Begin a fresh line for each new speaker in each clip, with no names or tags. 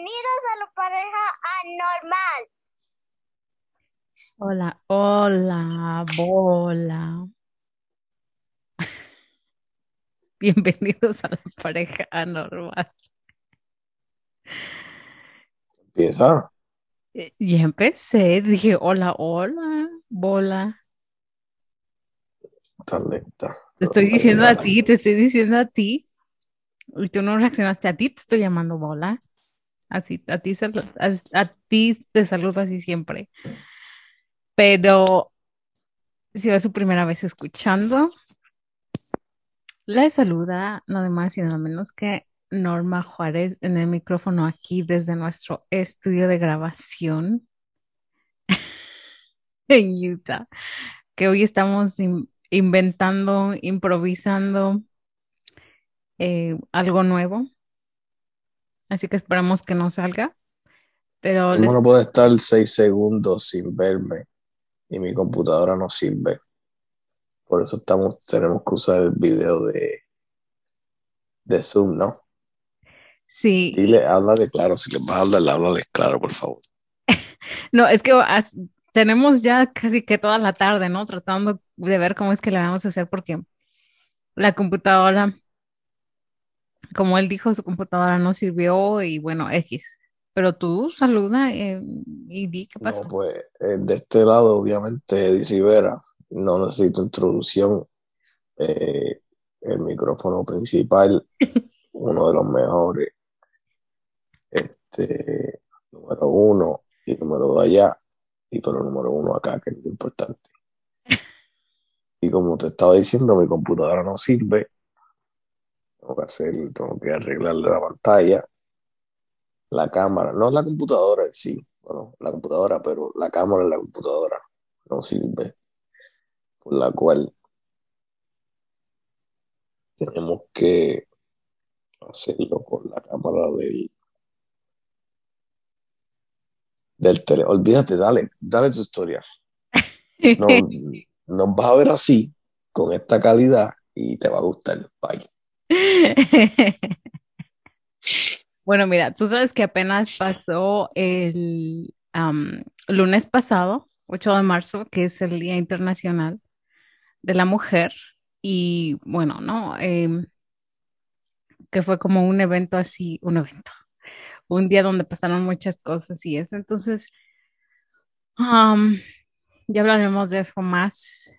Bienvenidos a la pareja anormal.
Hola, hola, bola. Bienvenidos a la pareja anormal.
Empieza.
Eh, Ya empecé, dije hola, hola, bola.
Tan lenta.
Te estoy
está
diciendo a ti, te estoy diciendo a ti. Y tú no reaccionaste a ti, te estoy llamando bola. Así, a ti, a, ti te saludo así siempre. Pero si es su primera vez escuchando, le saluda nada más y nada menos que Norma Juárez en el micrófono aquí desde nuestro estudio de grabación en Utah, que hoy estamos in- inventando, improvisando eh, algo nuevo, así que esperamos que no salga, pero les
¿Cómo no puedo estar seis segundos sin verme? Y mi computadora no sirve. Por eso estamos, tenemos que usar el video de, de Zoom, ¿no?
sí,
Dile, háblale claro. Si le vas a hablar, háblale claro, por favor.
no, es que as- tenemos ya casi que toda la tarde, ¿no? Tratando de ver cómo es que le vamos a hacer porque la computadora, como él dijo, su computadora no sirvió y bueno, X. Pero tú saluda eh, y di qué pasa.
No, pues, eh, de este lado, obviamente, Eddie Rivera. No necesito introducción. Eh, el micrófono principal, uno de los mejores. Este, número uno y número dos allá. Y pero número uno acá, que es lo importante. Y como te estaba diciendo, mi computadora no sirve. Tengo que hacer, tengo que arreglarle la pantalla, la cámara, no la computadora en sí, bueno, la computadora, pero la cámara en la computadora no sirve. Por la cual tenemos que hacerlo con la cámara del, del tele. Olvídate, dale, dale tu historia. No, nos vas a ver así, con esta calidad, y te va a gustar. Bye.
Bueno, mira, tú sabes que apenas pasó el lunes pasado, 8 de marzo, que es el Día Internacional de la Mujer, y bueno, ¿no? Em, que fue como un evento así, un evento, un día donde pasaron muchas cosas y eso. Entonces, ya hablaremos de eso más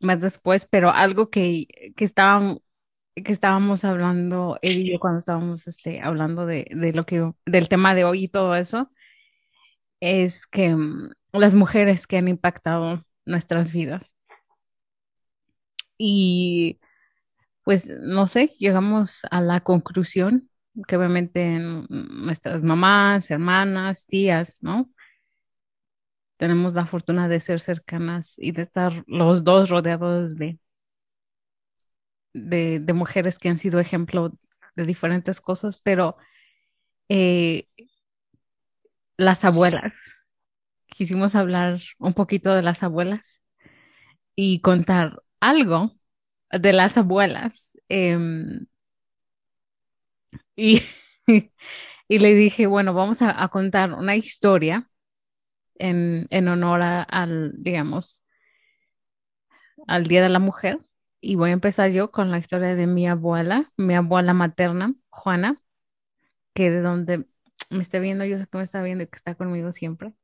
más después, pero algo que, que estaban, que estábamos hablando, Eddie y yo, cuando estábamos este, hablando de, de lo que, del tema de hoy y todo eso, es que mm, las mujeres que han impactado nuestras vidas. Y pues no sé, llegamos a la conclusión que obviamente nuestras mamás, hermanas, tías, ¿no? Tenemos la fortuna de ser cercanas y de estar los dos rodeados de, de, de mujeres que han sido ejemplo de diferentes cosas, pero eh, las abuelas, quisimos hablar un poquito de las abuelas y contar algo de las abuelas. em, y, y le dije, bueno, vamos a, a contar una historia en, en honor a- al, digamos, al Día de la Mujer. Y voy a empezar yo con la historia de mi abuela, mi abuela materna, Juana, que de donde me está viendo, yo sé que me está viendo y que está conmigo siempre,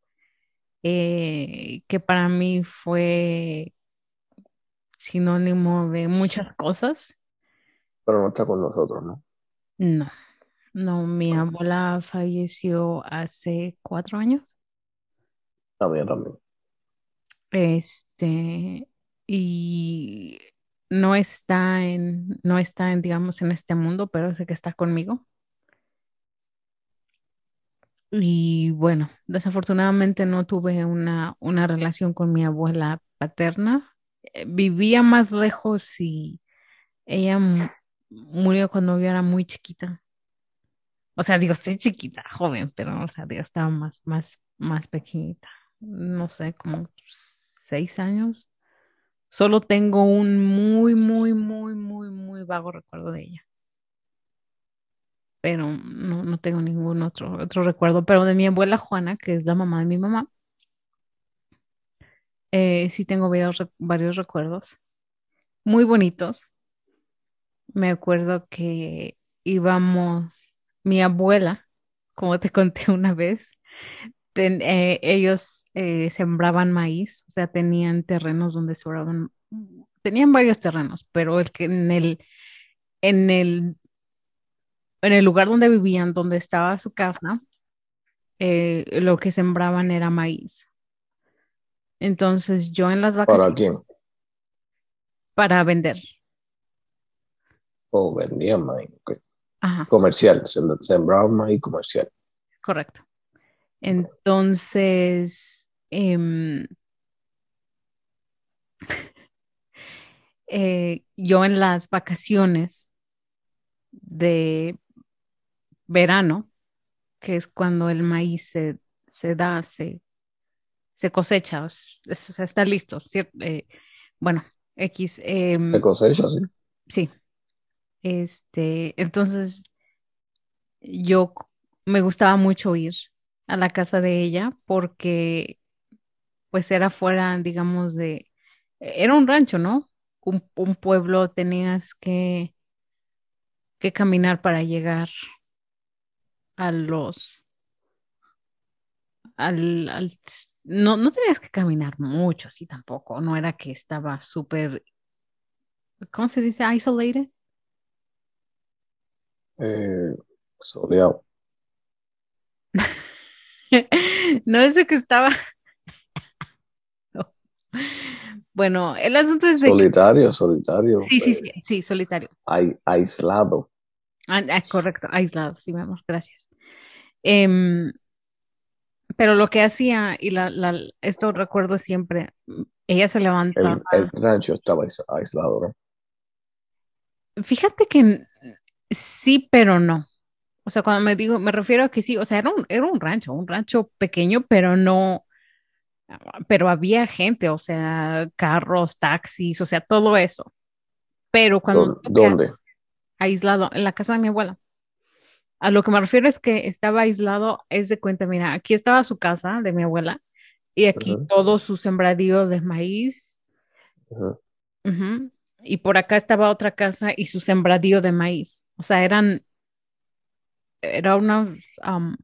eh, que para mí fue sinónimo de muchas cosas.
Pero no está con nosotros, ¿no?
No, no, mi abuela falleció hace cuatro años.
Mía también.
Este, y no está en, no está en, digamos, en este mundo, pero sé que está conmigo. Y bueno, desafortunadamente no tuve una, una relación con mi abuela paterna. Eh, Vivía más lejos y ella mu- murió cuando yo era muy chiquita. O sea, digo, estoy chiquita, joven, pero, o sea, digo, estaba más, más, más pequeñita. No sé, como seis años. Solo tengo un muy, muy, muy, muy, muy vago recuerdo de ella. pero no, no tengo ningún otro, otro recuerdo. Pero de mi abuela Juana, que es la mamá de mi mamá, eh, sí tengo varios, varios recuerdos muy bonitos. Me acuerdo que íbamos, mi abuela, como te conté una vez, eh, ellos eh, sembraban maíz, o sea, tenían terrenos donde sembraban, tenían varios terrenos, pero el que en el, en el, en el lugar donde vivían, donde estaba su casa, eh, lo que sembraban era maíz. Entonces yo en las
¿Para
vacaciones
quién?
para vender.
O vendían maíz. ok.
Ajá,
Comercial, sem- sembraban maíz comercial.
correcto. Entonces, em, eh, yo en las vacaciones de verano, que es cuando el maíz se, se da, se, se cosecha, es- es- está listo, ¿cier- eh, bueno, X, em,
De cosecha, sí.
sí, este, entonces yo me gustaba mucho ir a la casa de ella porque pues era fuera, digamos, de, era un rancho, ¿no? Un, un pueblo, tenías que, que caminar para llegar a los, al, al- no, no tenías que caminar mucho, así tampoco, no era que estaba súper, ¿cómo se dice? Isolated.
Eh, soleado.
No es de que estaba. Bueno, el asunto es
Solitario, solitario.
sí, sí,
eh,
sí, sí, solitario.
ai- aislado.
Ah, ah, correcto, aislado, sí, mi amor, gracias. Em, pero lo que hacía, y la, la, esto recuerdo siempre, ella se
El,
levantaba.
el rancho estaba ais- aislado, ¿no?
Fíjate que sí, pero no. O sea, cuando me digo, me refiero a que sí, o sea, era un, era un rancho, un rancho pequeño, pero no, pero había gente, o sea, carros, taxis, o sea, todo eso. Pero cuando
¿Dó-
digo que
¿Dónde?
aislado, en la casa de mi abuela. A lo que me refiero es que estaba aislado, es de cuenta, mira, aquí estaba su casa de mi abuela y aquí todo su sembradío de maíz, Y por acá estaba otra casa y su sembradío de maíz. O sea, eran, era una, um,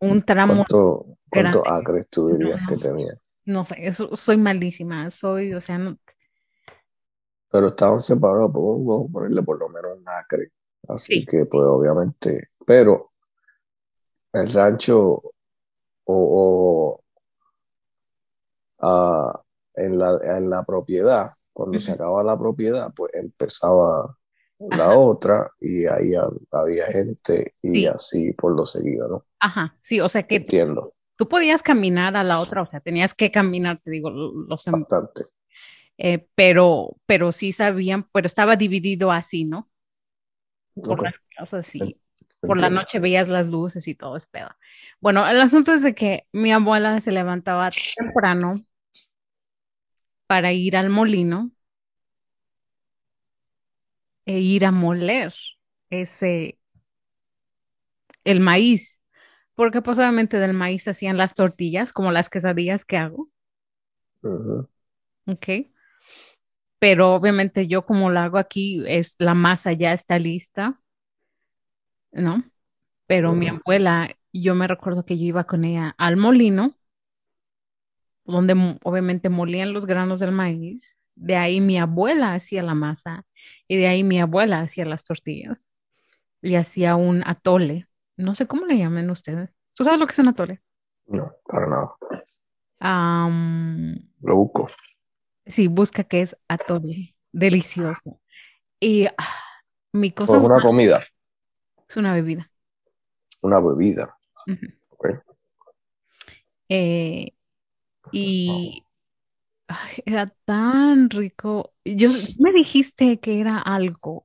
un tramo
¿Cuánto,
grande.
cuántos acres tú dirías que tenía?
no sé, eso, soy malísima, soy, o sea, no,
Pero estaban separados, vamos a ponerle por lo menos un acre. Así
sí,
que, pues obviamente, pero el rancho o, o, ah, en la, en la propiedad, cuando se
ujú,
acababa la propiedad, pues empezaba la
ajá,
otra y ahí ha- había gente y
sí,
así por lo seguido, ¿no?
ajá, sí, o sea que
Entiendo,
tú podías caminar a la otra, o sea, tenías que caminar, te digo, lo- los,
bastante.
eh, pero, pero sí sabían, pero estaba dividido así, ¿no? Por las casas y por la noche veías las luces y todo es pedo. Bueno, el asunto es de que mi abuela se levantaba temprano para ir al molino e ir a moler ese, el maíz, porque pues obviamente del maíz hacían las tortillas, como las quesadillas que hago, ¿ok? Pero obviamente yo como lo hago aquí, es la masa ya está lista, ¿no? Pero mi abuela, yo me recuerdo que yo iba con ella al molino, donde mo- obviamente molían los granos del maíz, de ahí mi abuela hacía la masa y de ahí mi abuela hacía las tortillas y hacía un atole. No sé cómo le llaman ustedes. ¿Tú sabes lo que es un atole?
No, para nada.
Am,
Lo busco.
sí, busca que es atole. Delicioso. Y ah, mi cosa
es una
más
comida,
es una bebida.
una bebida. Ok.
Eh, y ay, era tan rico. Yo me dijiste que era algo.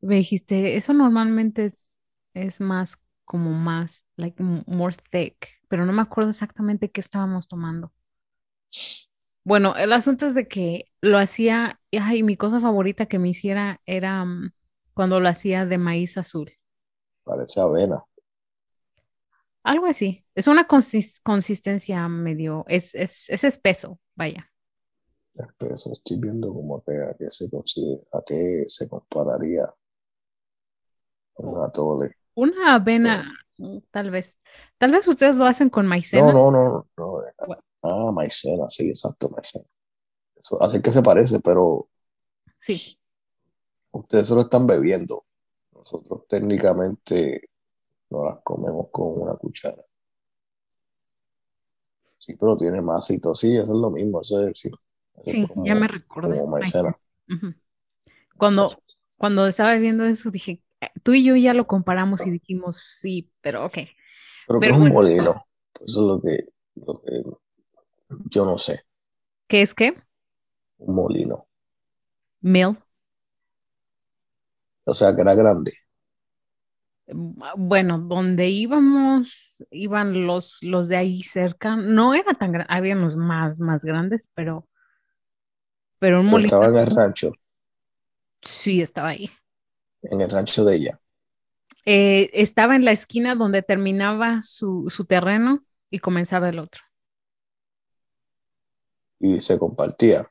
Me dijiste, eso normalmente es, es más como más, like more thick, pero no me acuerdo exactamente qué estábamos tomando. Bueno, el asunto es de que lo hacía, y mi cosa favorita que me hiciera era mm, cuando lo hacía de maíz azul.
Parece avena.
Algo así. Es una consis- consistencia medio, es, es, es espeso, vaya.
Espeso. Estoy viendo como que a qué se a qué se compararía un atole.
Una avena, mm, tal vez. Tal vez ustedes lo hacen con maicena.
No, no, no, no. Ah, maicena, sí, exacto, maicena. Eso, así que se parece, pero
Sí.
ustedes se lo están bebiendo. Nosotros técnicamente no las comemos con una cuchara. Sí, pero tiene masito, sí, eso es lo mismo, eso es, sí, eso es
Sí,
como,
ya me recordé.
como maicena.
Cuando, cuando estaba viendo eso, dije, tú y yo ya lo comparamos y dijimos sí, pero ok.
Pero que
Pero
es un molino, eso es lo que, lo que yo no sé,
¿Qué es qué?
un molino.
Mill.
O sea, que era grande.
Bueno, donde íbamos, iban los, los de ahí cerca. No era tan grande, habían los más, más grandes, pero, pero un molino
estaba en el rancho,
sí estaba ahí.
En el rancho de ella.
Eh, estaba en la esquina donde terminaba su, su terreno y comenzaba el otro.
Y se compartía.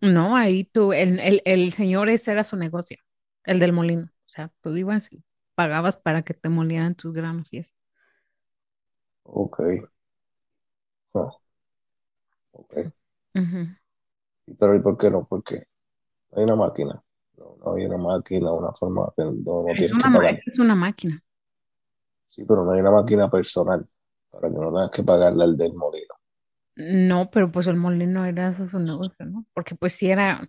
No, ahí tú, el, el, el señor ese era su negocio, el del molino. O sea, tú ibas y pagabas para que te molieran tus granos y eso.
Ok. Ah, ok. Pero ¿y por qué no? Porque hay una máquina. No, hay una máquina, una forma que no, no
Es
tienes
una,
que pagar.
es una máquina.
Sí, pero no hay una máquina personal para que no tengas que pagarle al del molino.
No, pero pues el molino era eso su negocio, ¿no? Porque pues sí era,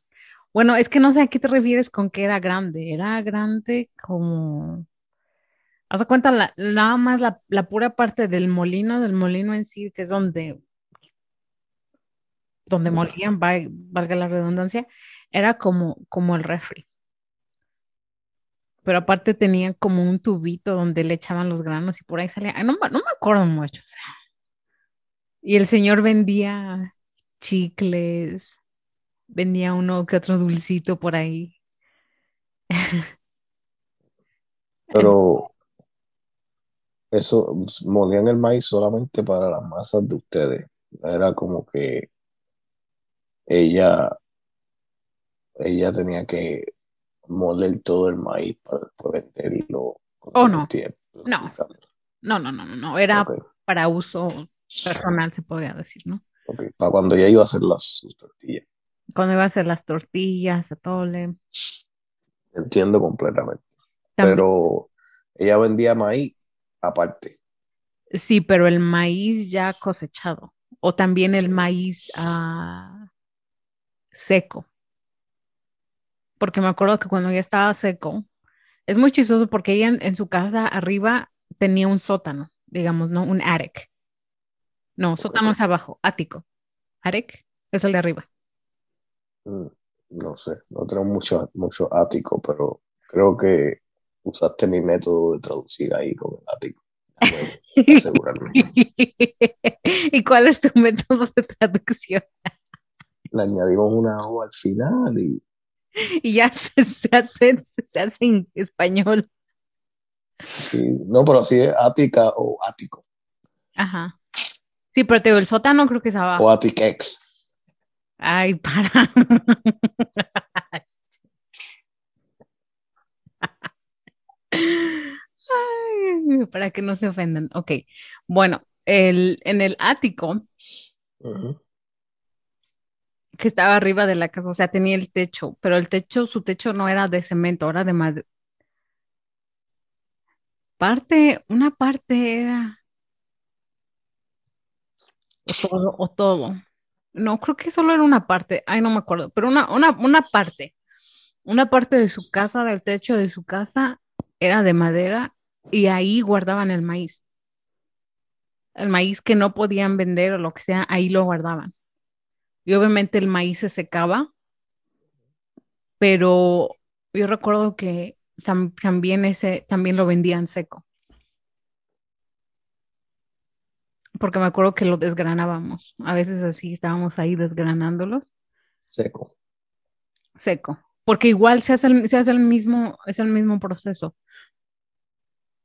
bueno, es que no sé a qué te refieres con que era grande. Era grande como, haz cuenta, la- nada más la, la pura parte del molino, del molino en sí, que es donde, donde molían, va- valga la redundancia, era como, como el refri. Pero aparte tenían como un tubito donde le echaban los granos y por ahí salía, ay, no, me- no me acuerdo mucho. Y el señor vendía chicles, vendía uno que otro dulcito por ahí.
Pero eso, molían el maíz solamente para las masas de ustedes. Era como que ella, ella tenía que moler todo el maíz para después venderlo con
Oh, no.
tiempo.
No. No, no, no, no, no, era para uso personal, se podría decir, ¿no?
ok. Para cuando ella iba a hacer las sus tortillas.
Cuando iba a hacer las tortillas, atole.
Entiendo completamente.
También-
Pero ella vendía maíz aparte.
sí, pero el maíz ya cosechado. O también el maíz ah, seco. Porque me acuerdo que cuando ya estaba seco, es muy chistoso porque ella en, en su casa arriba tenía un sótano, digamos, ¿no? Un attic. No, sótano es abajo, ático. Attic es el de arriba.
Mm, No sé, no tengo mucho, mucho ático, pero creo que usaste mi método de traducir ahí con el ático. Asegurarme.
¿Y cuál es tu método de traducción?
Le añadimos una O al final y
Y ya se, se hace, se hace en español.
sí, no, pero así es ática o ático
Ajá. Sí, pero te digo, el sótano creo que es abajo.
o atiquex.
Ay, para. Ay, para que no se ofendan. Ok. Bueno, el, en el ático
Ujú.
Que estaba arriba de la casa, o sea, tenía el techo, pero el techo, su techo no era de cemento, era de madera. Parte, una parte era o todo, o todo. No, creo que solo era una parte, ay, no me acuerdo, pero una, una, una parte, una parte de su casa, del techo de su casa, era de madera y ahí guardaban el maíz. El maíz que no podían vender o lo que sea, ahí lo guardaban. Y obviamente el maíz se secaba, pero yo recuerdo que tam- también ese, también lo vendían seco. Porque me acuerdo que lo desgranábamos. A veces así estábamos ahí desgranándolos
Seco.
seco. Porque igual se hace el, se hace el mismo, es el mismo proceso.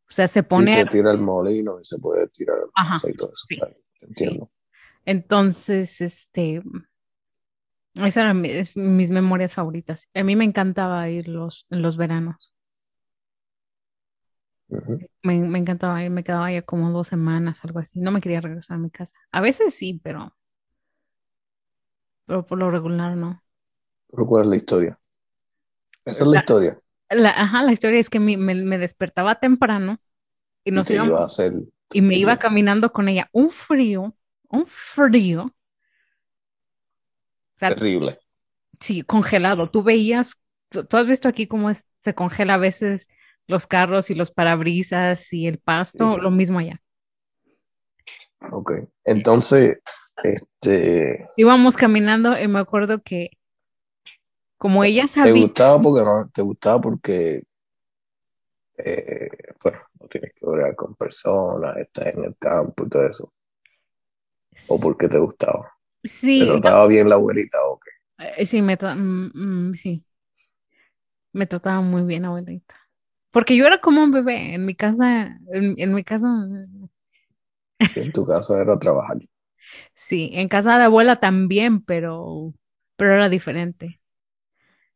O sea, se
Y
pone...
se tira el molino y se puede tirar el
Ajá, sí.
bien, Entiendo.
Entonces, este, esas eran mis memorias favoritas. A mí me encantaba ir los, en los veranos. Me, me encantaba ir, me quedaba ya como dos semanas, algo así. No me quería regresar a mi casa. A veces sí, pero, pero por lo regular no.
Pero ¿cuál es la historia? Esa es la historia.
La, ajá, la historia es que mi- me, me despertaba temprano y
Y
nos
te
íbamos
iba a hacer.
y me iba caminando con ella. Un frío, un frío. O sea,
Terrible.
sí, congelado. Tú veías, tú, tú has visto aquí cómo es- se congela a veces los carros y los parabrisas y el pasto,
Sí.
lo mismo allá.
Ok. Entonces, este,
Íbamos caminando y me acuerdo que como ella
¿te
sabía,
gustaba porque no? ¿Te gustaba porque, eh, bueno, no tienes que hablar con personas, estás en el campo y todo eso? ¿O porque te gustaba? ¿Te
sí,
trataba bien la abuelita o qué?
eh, sí, me, tra- mm, mm, sí, me trataba muy bien, abuelita. Porque yo era como un bebé en mi casa, en, en mi casa,
Si en tu casa era trabajar.
sí, en casa de abuela también, pero, pero era diferente.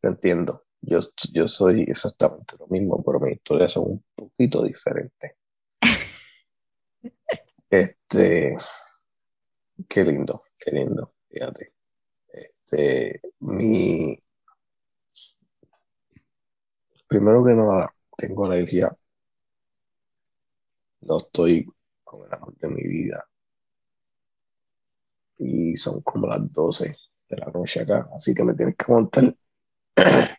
Te entiendo. Yo, yo soy exactamente lo mismo, pero mis historias son un poquito diferentes. Este, qué lindo, qué lindo, fíjate. Este, mi, primero que nada, tengo alergia, no estoy con el amor de mi vida y son como las 12 de la noche acá, así que me tienes que montar.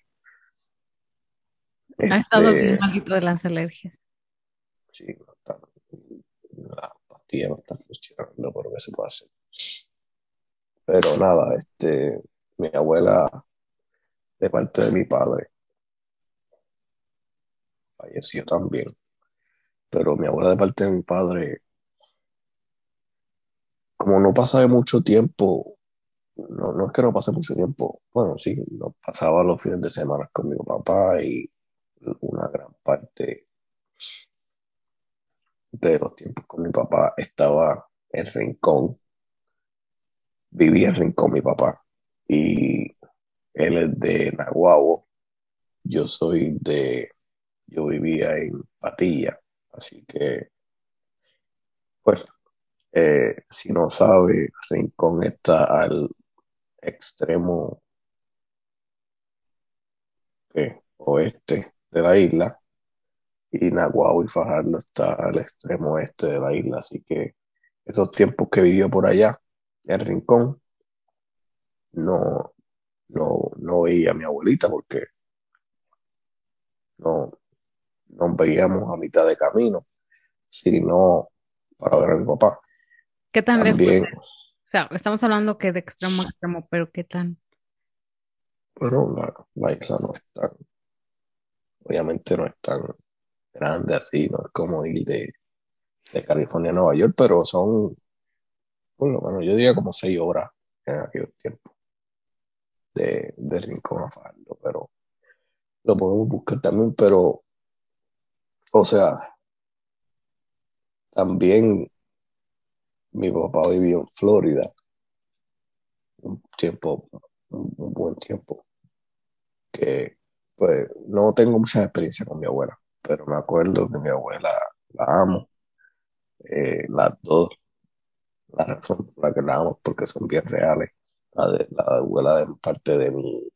Ha estado bien
Este,
malito de las alergias.
sí, no está, la pastilla no está funcionando, pero ¿qué se puede hacer? Pero nada, este, mi abuela, de parte de mi padre, falleció también. Pero mi abuela, de parte de mi padre, como no pasaba mucho tiempo, no, no es que no pase mucho tiempo, bueno, sí, no pasaba los fines de semana con mi papá y una gran parte de los tiempos con mi papá estaba en Rincón, vivía en Rincón mi papá y él es de Naguabo, yo soy de, yo vivía en Patilla, así que, pues, eh, si no sabe, Rincón está al extremo oeste de la isla y Naguabo y Fajardo está al extremo oeste de la isla, así que esos tiempos que vivió por allá en Rincón, no, no, no veía a mi abuelita porque no nos veíamos a mitad de camino, sino para ver a mi papá.
¿Qué tan lejos?
También,
O sea, estamos hablando que de extremo a extremo, pero ¿qué tan?
bueno, la, la isla no es tan, obviamente no es tan grande así, no es como ir de, de California a Nueva York, pero son, por lo menos yo diría como seis horas en aquel tiempo de, de Rincón a Fajardo, pero lo podemos buscar también, pero, o sea, también mi papá vivió en Florida un tiempo, un, buen tiempo, que pues no tengo mucha experiencia con mi abuela, pero me acuerdo que mi abuela la amo, eh, las dos, la razón por la que la amo porque son bien reales. La, de, la abuela de parte de mi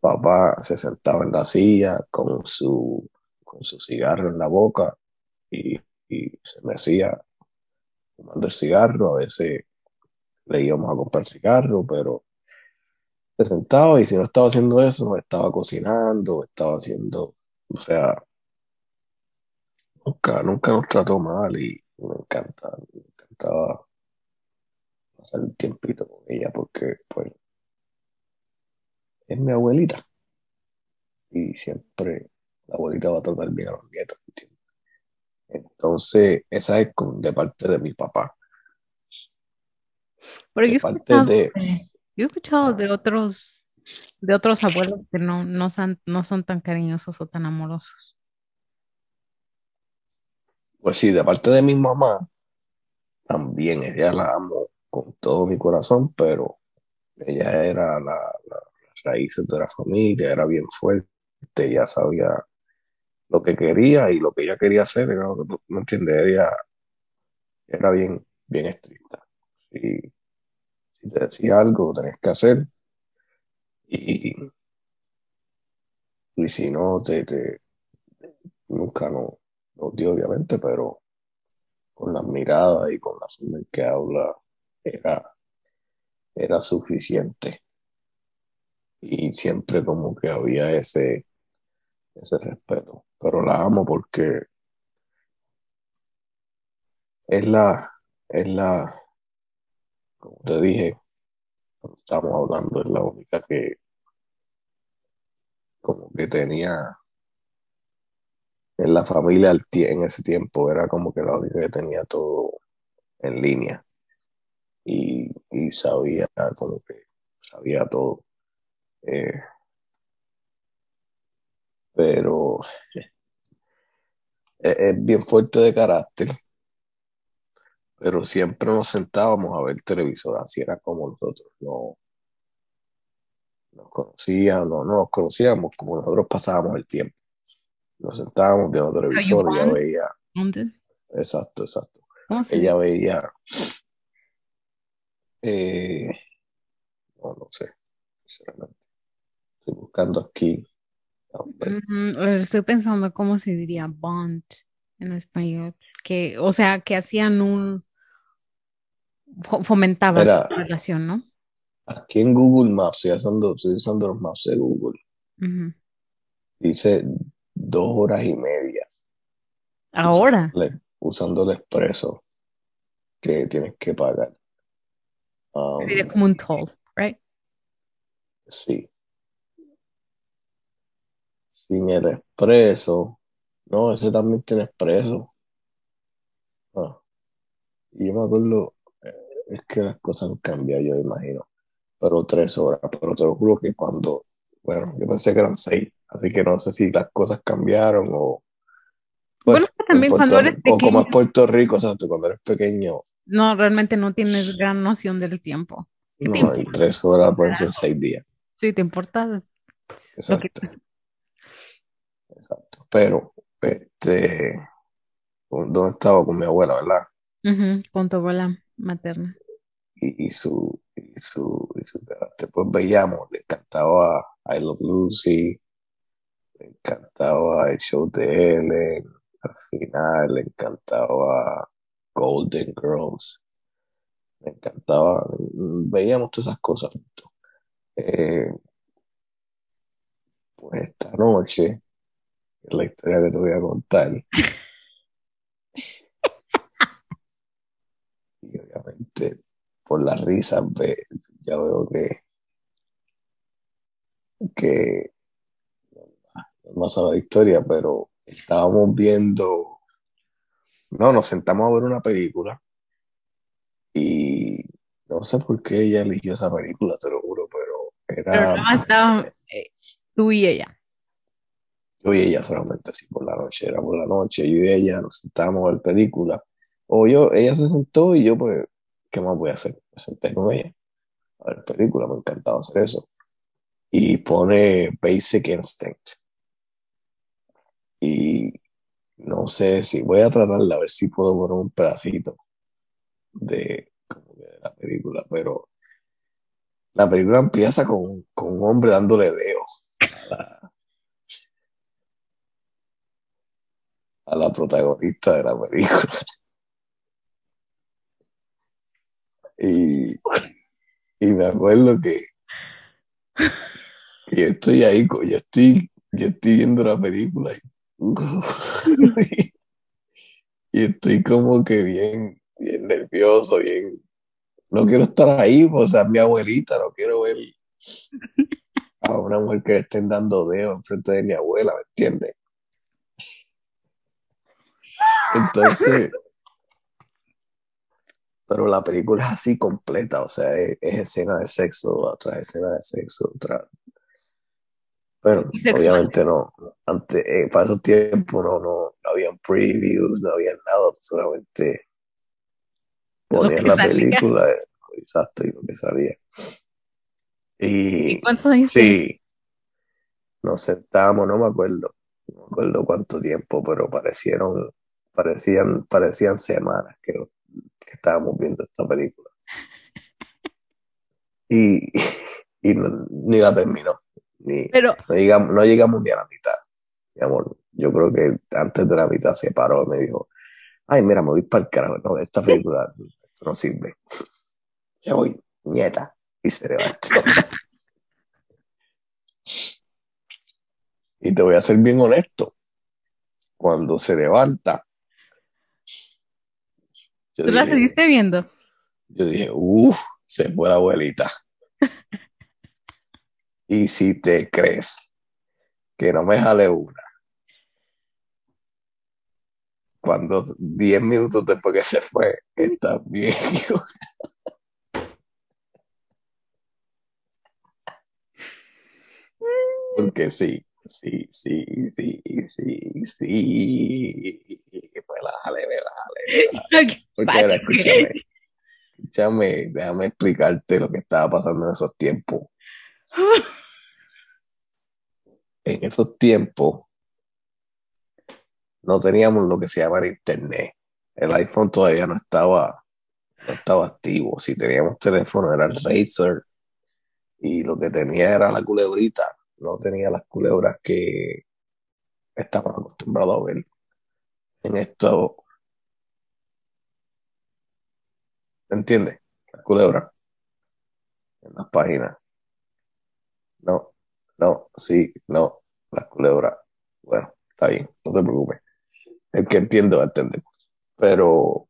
papá se sentaba en la silla con su, con su cigarro en la boca y, y se me hacía fumando el cigarro, a veces le íbamos a comprar cigarro, pero se sentaba y si no estaba haciendo eso, estaba cocinando, estaba haciendo, o sea, nunca, nunca nos trató mal y me encanta, encantaba pasar el tiempito con ella porque, pues, es mi abuelita y siempre la abuelita va a tratar bien a los nietos, ¿entiendes? Entonces, esa es con- de parte de mi papá,
Pero yo he escuchado
de,
de, yo he escuchado de otros, de otros abuelos que no, no son, no son tan cariñosos o tan amorosos.
Pues sí, de parte de mi mamá, también ella la amo con todo mi corazón, pero ella era la, la, raíces de la familia, era bien fuerte, ella sabía lo que quería y lo que ella quería hacer, era ¿me entiendes? Ella era bien, bien estricta. Si, si te decía algo, lo tenías que hacer y, y si no, te, nunca no, nos dio, obviamente, pero con las miradas y con la forma en que habla era, era suficiente. Y siempre como que había ese, ese respeto. Pero la amo porque es la, es la, como te dije, estábamos hablando, es la única que como que tenía en la familia en ese tiempo, era como que la única que tenía todo en línea y, y sabía como que sabía todo. Eh, pero es, es bien fuerte de carácter, pero siempre nos sentábamos a ver televisor, así era como nosotros, no nos conocíamos, no, no nos conocíamos, como nosotros pasábamos el tiempo. Nos sentábamos viendo televisor, ella
bond?
veía,
¿Dónde?
exacto, exacto.
¿Cómo se
Ella veía, eh, no, no sé, sinceramente. Estoy buscando aquí. a ver.
Ujú, Estoy pensando cómo se diría bond en español. Que, o sea, que hacían un, fo- fomentaban
Era
la relación, ¿no?
aquí en Google Maps, estoy usando, estoy usando los maps de Google, dice dos horas y media.
Ahora,
usando el expreso que tienes que pagar. Um,
sería como un toll, right?
sí, sin el expreso, no, ese también tiene expreso. Ah, y yo me acuerdo, eh, es que las cosas han cambiado, yo imagino, pero tres horas, pero te lo juro que cuando, bueno, yo pensé que eran seis, así que no sé si las cosas cambiaron o,
Bueno,
pues,
pues
en
también cuando
Puerto
eres
Rico, o como es
pequeño,
Puerto Rico, o sea, tú cuando eres pequeño,
no, realmente no tienes gran noción del tiempo. ¿Qué te
no,
importa?
tres horas pueden ser seis días,
Sí, te importa que
exacto, exacto, pero, este, ¿dónde estaba con mi abuela, verdad?
Con tu abuela materna.
y, y su, y su, y su. Pues veíamos, le encantaba I Love Lucy, encantaba el show de Ellen, al final le encantaba Golden Girls, le encantaba, veíamos todas esas cosas. Eh, pues esta noche, la historia que te voy a contar, y obviamente por la risa, ve- ya veo que, que no sabe la historia, pero estábamos viendo, no, nos sentamos a ver una película y no sé por qué ella eligió esa película, te lo juro, pero
Pero
era
nada más estaban eh, tú y ella.
yo y ella solamente así por la noche, era por la noche, yo y ella nos sentábamos a ver película, o yo, ella se sentó y yo pues, ¿qué más voy a hacer? Me senté con ella a ver película, me encantaba hacer eso. Y pone Basic Instinct. Y no sé si voy a tratarla a ver si puedo poner un pedacito de, la película, pero la película empieza con, con un hombre dándole dedos a la, a la protagonista de la película. Y, y me acuerdo que, que estoy ahí, yo estoy, yo estoy viendo la película y, y estoy como que bien, bien nervioso, bien, no quiero estar ahí, pues, o sea, mi abuelita, no quiero ver a una mujer que le estén dando dedos enfrente de mi abuela, ¿me entiendes? Entonces, pero la película es así completa, o sea, es, es escena de sexo, tras escena de sexo, tras... Bueno, obviamente no. Antes, eh, para esos tiempos no, no, no habían previews, no había nada, solamente
que
la
salía.
película, exacto, y lo que salía.
¿Y
Y
cuántos años
sí, nos sentamos, no me acuerdo, no me acuerdo cuánto tiempo, pero parecieron, parecían, parecían semanas que, que estábamos viendo esta película. Y, y no- ni la terminó, ni,
Pero,
no llegamos, no llegamos ni a la mitad, mi amor. Yo creo que antes de la mitad se paró y me dijo, ay, mira, me voy para el carajo, no, esta película esto no sirve. Ya voy, nieta, y se levantó. Y te voy a ser bien honesto, cuando se levanta, yo
¿tú la
dije,
seguiste viendo?
yo dije, uff, se fue la abuelita. Y si te crees que no me jale una, cuando 10 minutos después que se fue, está bien. Porque sí, sí, sí, sí, sí, sí. Me la jale, me la jale, me la jale. Porque ahora escúchame, escúchame, déjame explicarte lo que estaba pasando en esos tiempos. En esos tiempos no teníamos lo que se llama internet. El iPhone todavía no estaba, no estaba activo. Si teníamos teléfono era el Razer y lo que tenía era la culebrita. No tenía las culebras que estaban acostumbrados a ver en esto. ¿Me entiendes? Las culebras en las páginas. No, no, sí, no, las culebras. Bueno, está bien, no te preocupes. El que entiende va. Pero,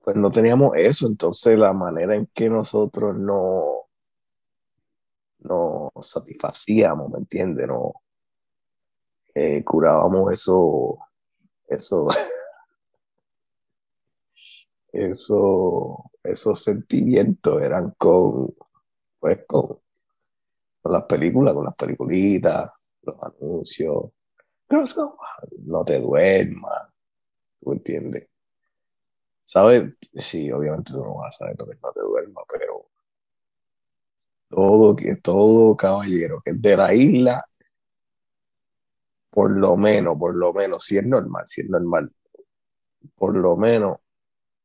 pues no teníamos eso, entonces la manera en que nosotros no nos satisfacíamos, ¿me entiendes? No eh, curábamos eso, eso, eso, esos sentimientos eran con, pues, con, con las películas, con las peliculitas, los anuncios. No te duermas, ¿tú entiendes? ¿Sabes? Sí, obviamente tú no vas a saber lo que no te duermas, pero todo, todo caballero que es de la isla, por lo menos, por lo menos, si es normal, si es normal, por lo menos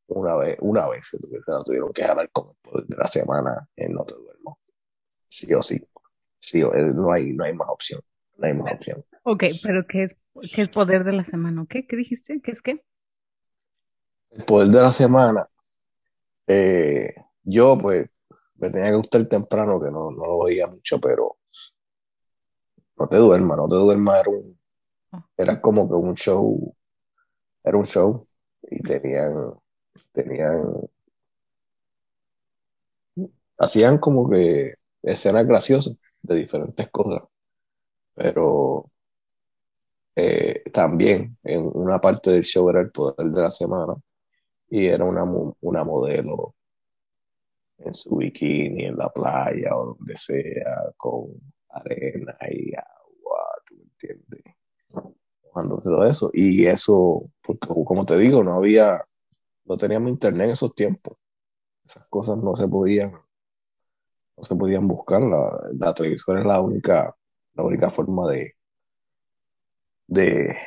una vez, una vez se tuvieron que jalar con el poder de la semana en No te duermas. Sí o sí. Sí, eh, no hay, no hay más opción. No hay más opción.
Ok, pero ¿qué es, qué es poder de la semana? ¿Qué? ¿Qué dijiste? ¿Qué es qué?
El poder de la semana, eh, yo pues me tenía que gustar temprano, que no, no lo veía mucho, pero no te duermas, no te duermas, era un, era como que un show, era un show, y tenían, tenían, hacían como que escenas graciosas de diferentes cosas, pero eh, también en una parte del show era el poder de la semana, y era una, una modelo en su bikini en la playa o donde sea, con arena y agua, ¿tú me entiendes? Mojándose todo eso. Y eso, porque como te digo, no había, no teníamos internet en esos tiempos. Esas cosas no se podían, no se podían buscar. La, la televisión es la única, la única forma de, de,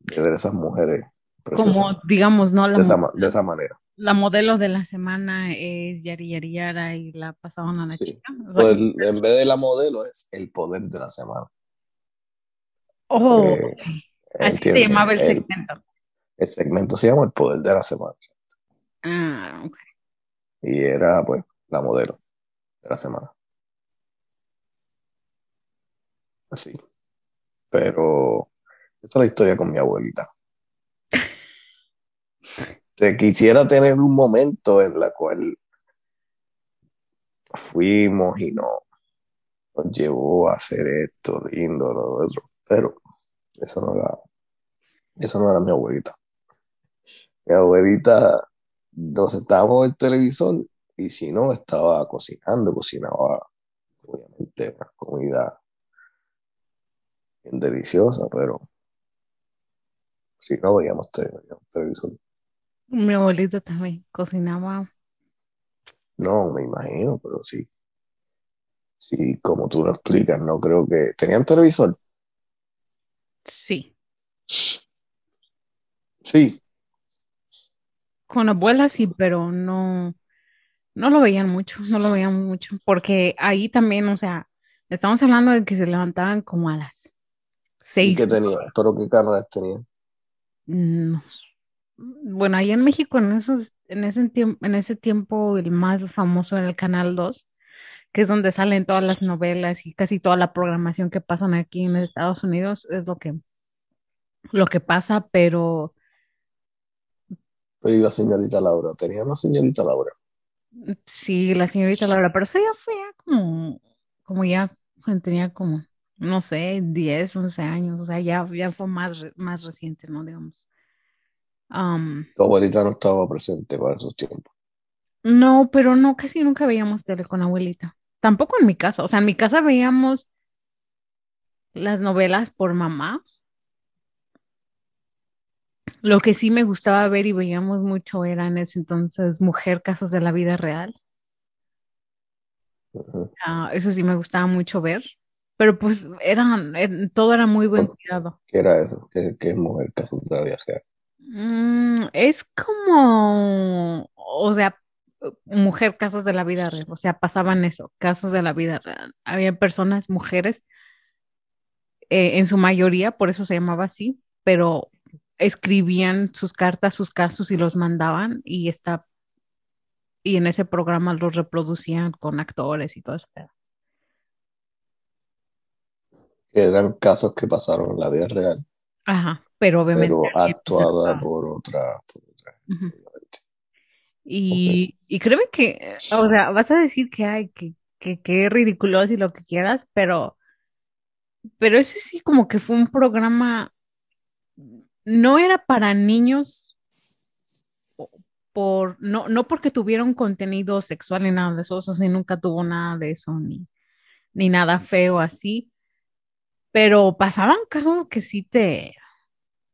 de ver esas mujeres preciosas
Como, digamos, ¿no? La,
de esa, de esa manera.
la modelo de la semana es Yari Yari Yara y la pasaban a la
Sí.
chica. O sea,
Pues, en vez de la modelo es el poder de la semana.
oh,
Eh,
ok. Así se llamaba el
El,
segmento.
el segmento se llama El Poder de la Semana.
Ah, ok.
Y era, pues, la modelo de la semana. Así. Pero esa es la historia con mi abuelita. Te quisiera tener un momento en la cual fuimos y no nos llevó a hacer esto, lindo, lo otro. Pero eso no era, eso no era mi abuelita. Mi abuelita nos sentábamos en el televisor y si no, estaba cocinando, cocinaba obviamente una comida bien deliciosa, pero sí, no veíamos, te- veíamos televisor.
Mi abuelita también cocinaba.
No, me imagino, pero sí. Sí, como tú lo explicas, no creo que... ¿Tenían televisor?
Sí.
Sí.
Con abuela sí, pero no, no lo veían mucho, no lo veían mucho, porque ahí también, o sea, estamos hablando de que se levantaban como a las
¿Y
seis.
qué tenía? ¿Pero qué canales tenían?
No. Bueno, ahí en México en esos, en ese tiempo, en ese tiempo el más famoso era el Canal 2, que es donde salen todas las novelas y casi toda la programación que pasan aquí en Estados Unidos, es lo que, lo que pasa, pero
Pero iba señorita Laura. ¿Tenía una señorita Laura?
Sí, la señorita Laura, pero eso ya fue ya como, como ya cuando tenía como, no sé, 10 11 años, o sea, ya, ya fue más, más reciente, ¿no? Digamos. Am,
Tu abuelita no estaba presente para esos tiempos.
no, pero no, casi nunca veíamos tele con abuelita. Tampoco en mi casa, o sea, en mi casa veíamos las novelas por mamá. Lo que sí me gustaba ver y veíamos mucho era en ese entonces Mujer, Casos de la Vida Real. Ah, eso sí me gustaba mucho ver, pero pues eran, er- todo era muy buen cuidado.
¿Qué era eso? ¿Qué, qué es mujer caso de la viajera?
Mm, es como, o sea, mujer, casos de la vida real, o sea, pasaban eso, casos de la vida real. Había personas, mujeres, eh, en su mayoría, por eso se llamaba así, pero escribían sus cartas, sus casos y los mandaban y está, y en ese programa los reproducían con actores y todo eso.
Eran casos que pasaron en la vida real,
Ajá, pero obviamente.
pero actuada por otra, por otra.
Y, y créeme que, o sea, vas a decir que hay, que, que, que es ridículo y lo que quieras, pero, pero ese sí como que fue un programa, no era para niños por, no, no porque tuviera un contenido sexual ni nada de eso, eso sí nunca tuvo nada de eso, ni, ni nada feo así, pero pasaban casos que sí te,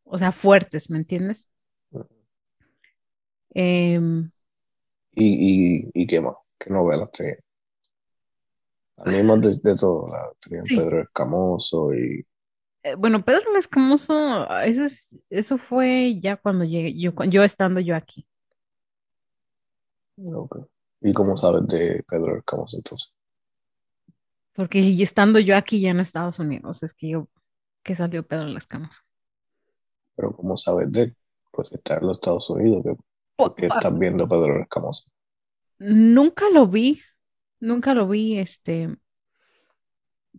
o sea, fuertes, ¿me entiendes? Em,
¿Y, y, y qué más? ¿Qué novelas tenían? A mí más de, de todo, la- tenían
Sí.
Pedro Escamoso y
Bueno, Pedro el Escamoso, eso es, eso fue ya cuando llegué, yo, yo estando yo aquí.
ok. ¿Y cómo sabes de Pedro Escamoso entonces?
Porque estando yo aquí ya en Estados Unidos, es que yo, que salió Pedro el Escamoso.
Pero ¿cómo sabes de él? Pues está en los Estados Unidos, que,
Po-
que
ah,
estás viendo Pedro Escamoso.
Nunca lo vi, nunca lo vi, este,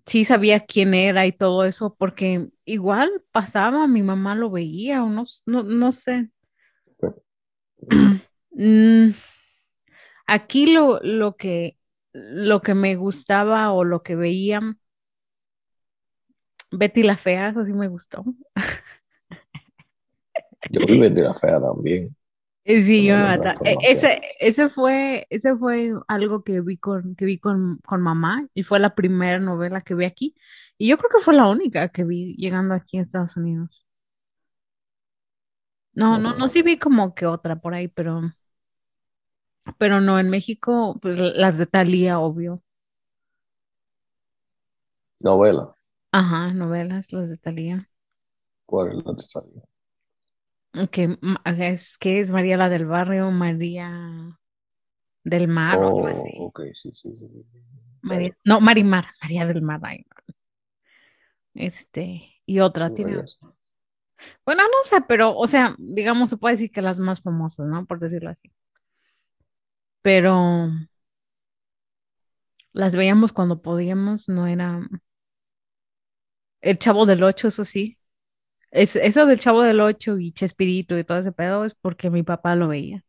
sí sabía quién era y todo eso, porque igual pasaba, mi mamá lo veía, o no, no, no sé. Mm, Aquí lo, lo que, lo que me gustaba o lo que veía, Betty la Fea, eso sí me gustó.
Yo vi Betty la Fea también.
Eh, Sí, yo me mata-
transformación.
e- Ese, ese fue, ese fue algo que vi con, que vi con, con mamá y fue la primera novela que vi aquí. Y yo creo que fue la única que vi llegando aquí a Estados Unidos. No, no, no, sí vi como que otra por ahí, pero, pero no, en México, pues las de Thalía, obvio.
Novela.
Ajá, novelas, las de Thalía.
¿Cuál es la que salió?
Que es que es María la del Barrio, María del Mar, o algo
Oh,
así.
ok, sí, sí, sí.
María, no, Marimar, María del Mar. Este, y otra, tiene. Bueno, no sé, pero, o sea, digamos, se puede decir que las más famosas, ¿no? Por decirlo así. Pero las veíamos cuando podíamos, no era El Chavo del Ocho, eso sí. Es, eso del Chavo del Ocho y Chespirito y todo ese pedo es porque mi papá lo veía.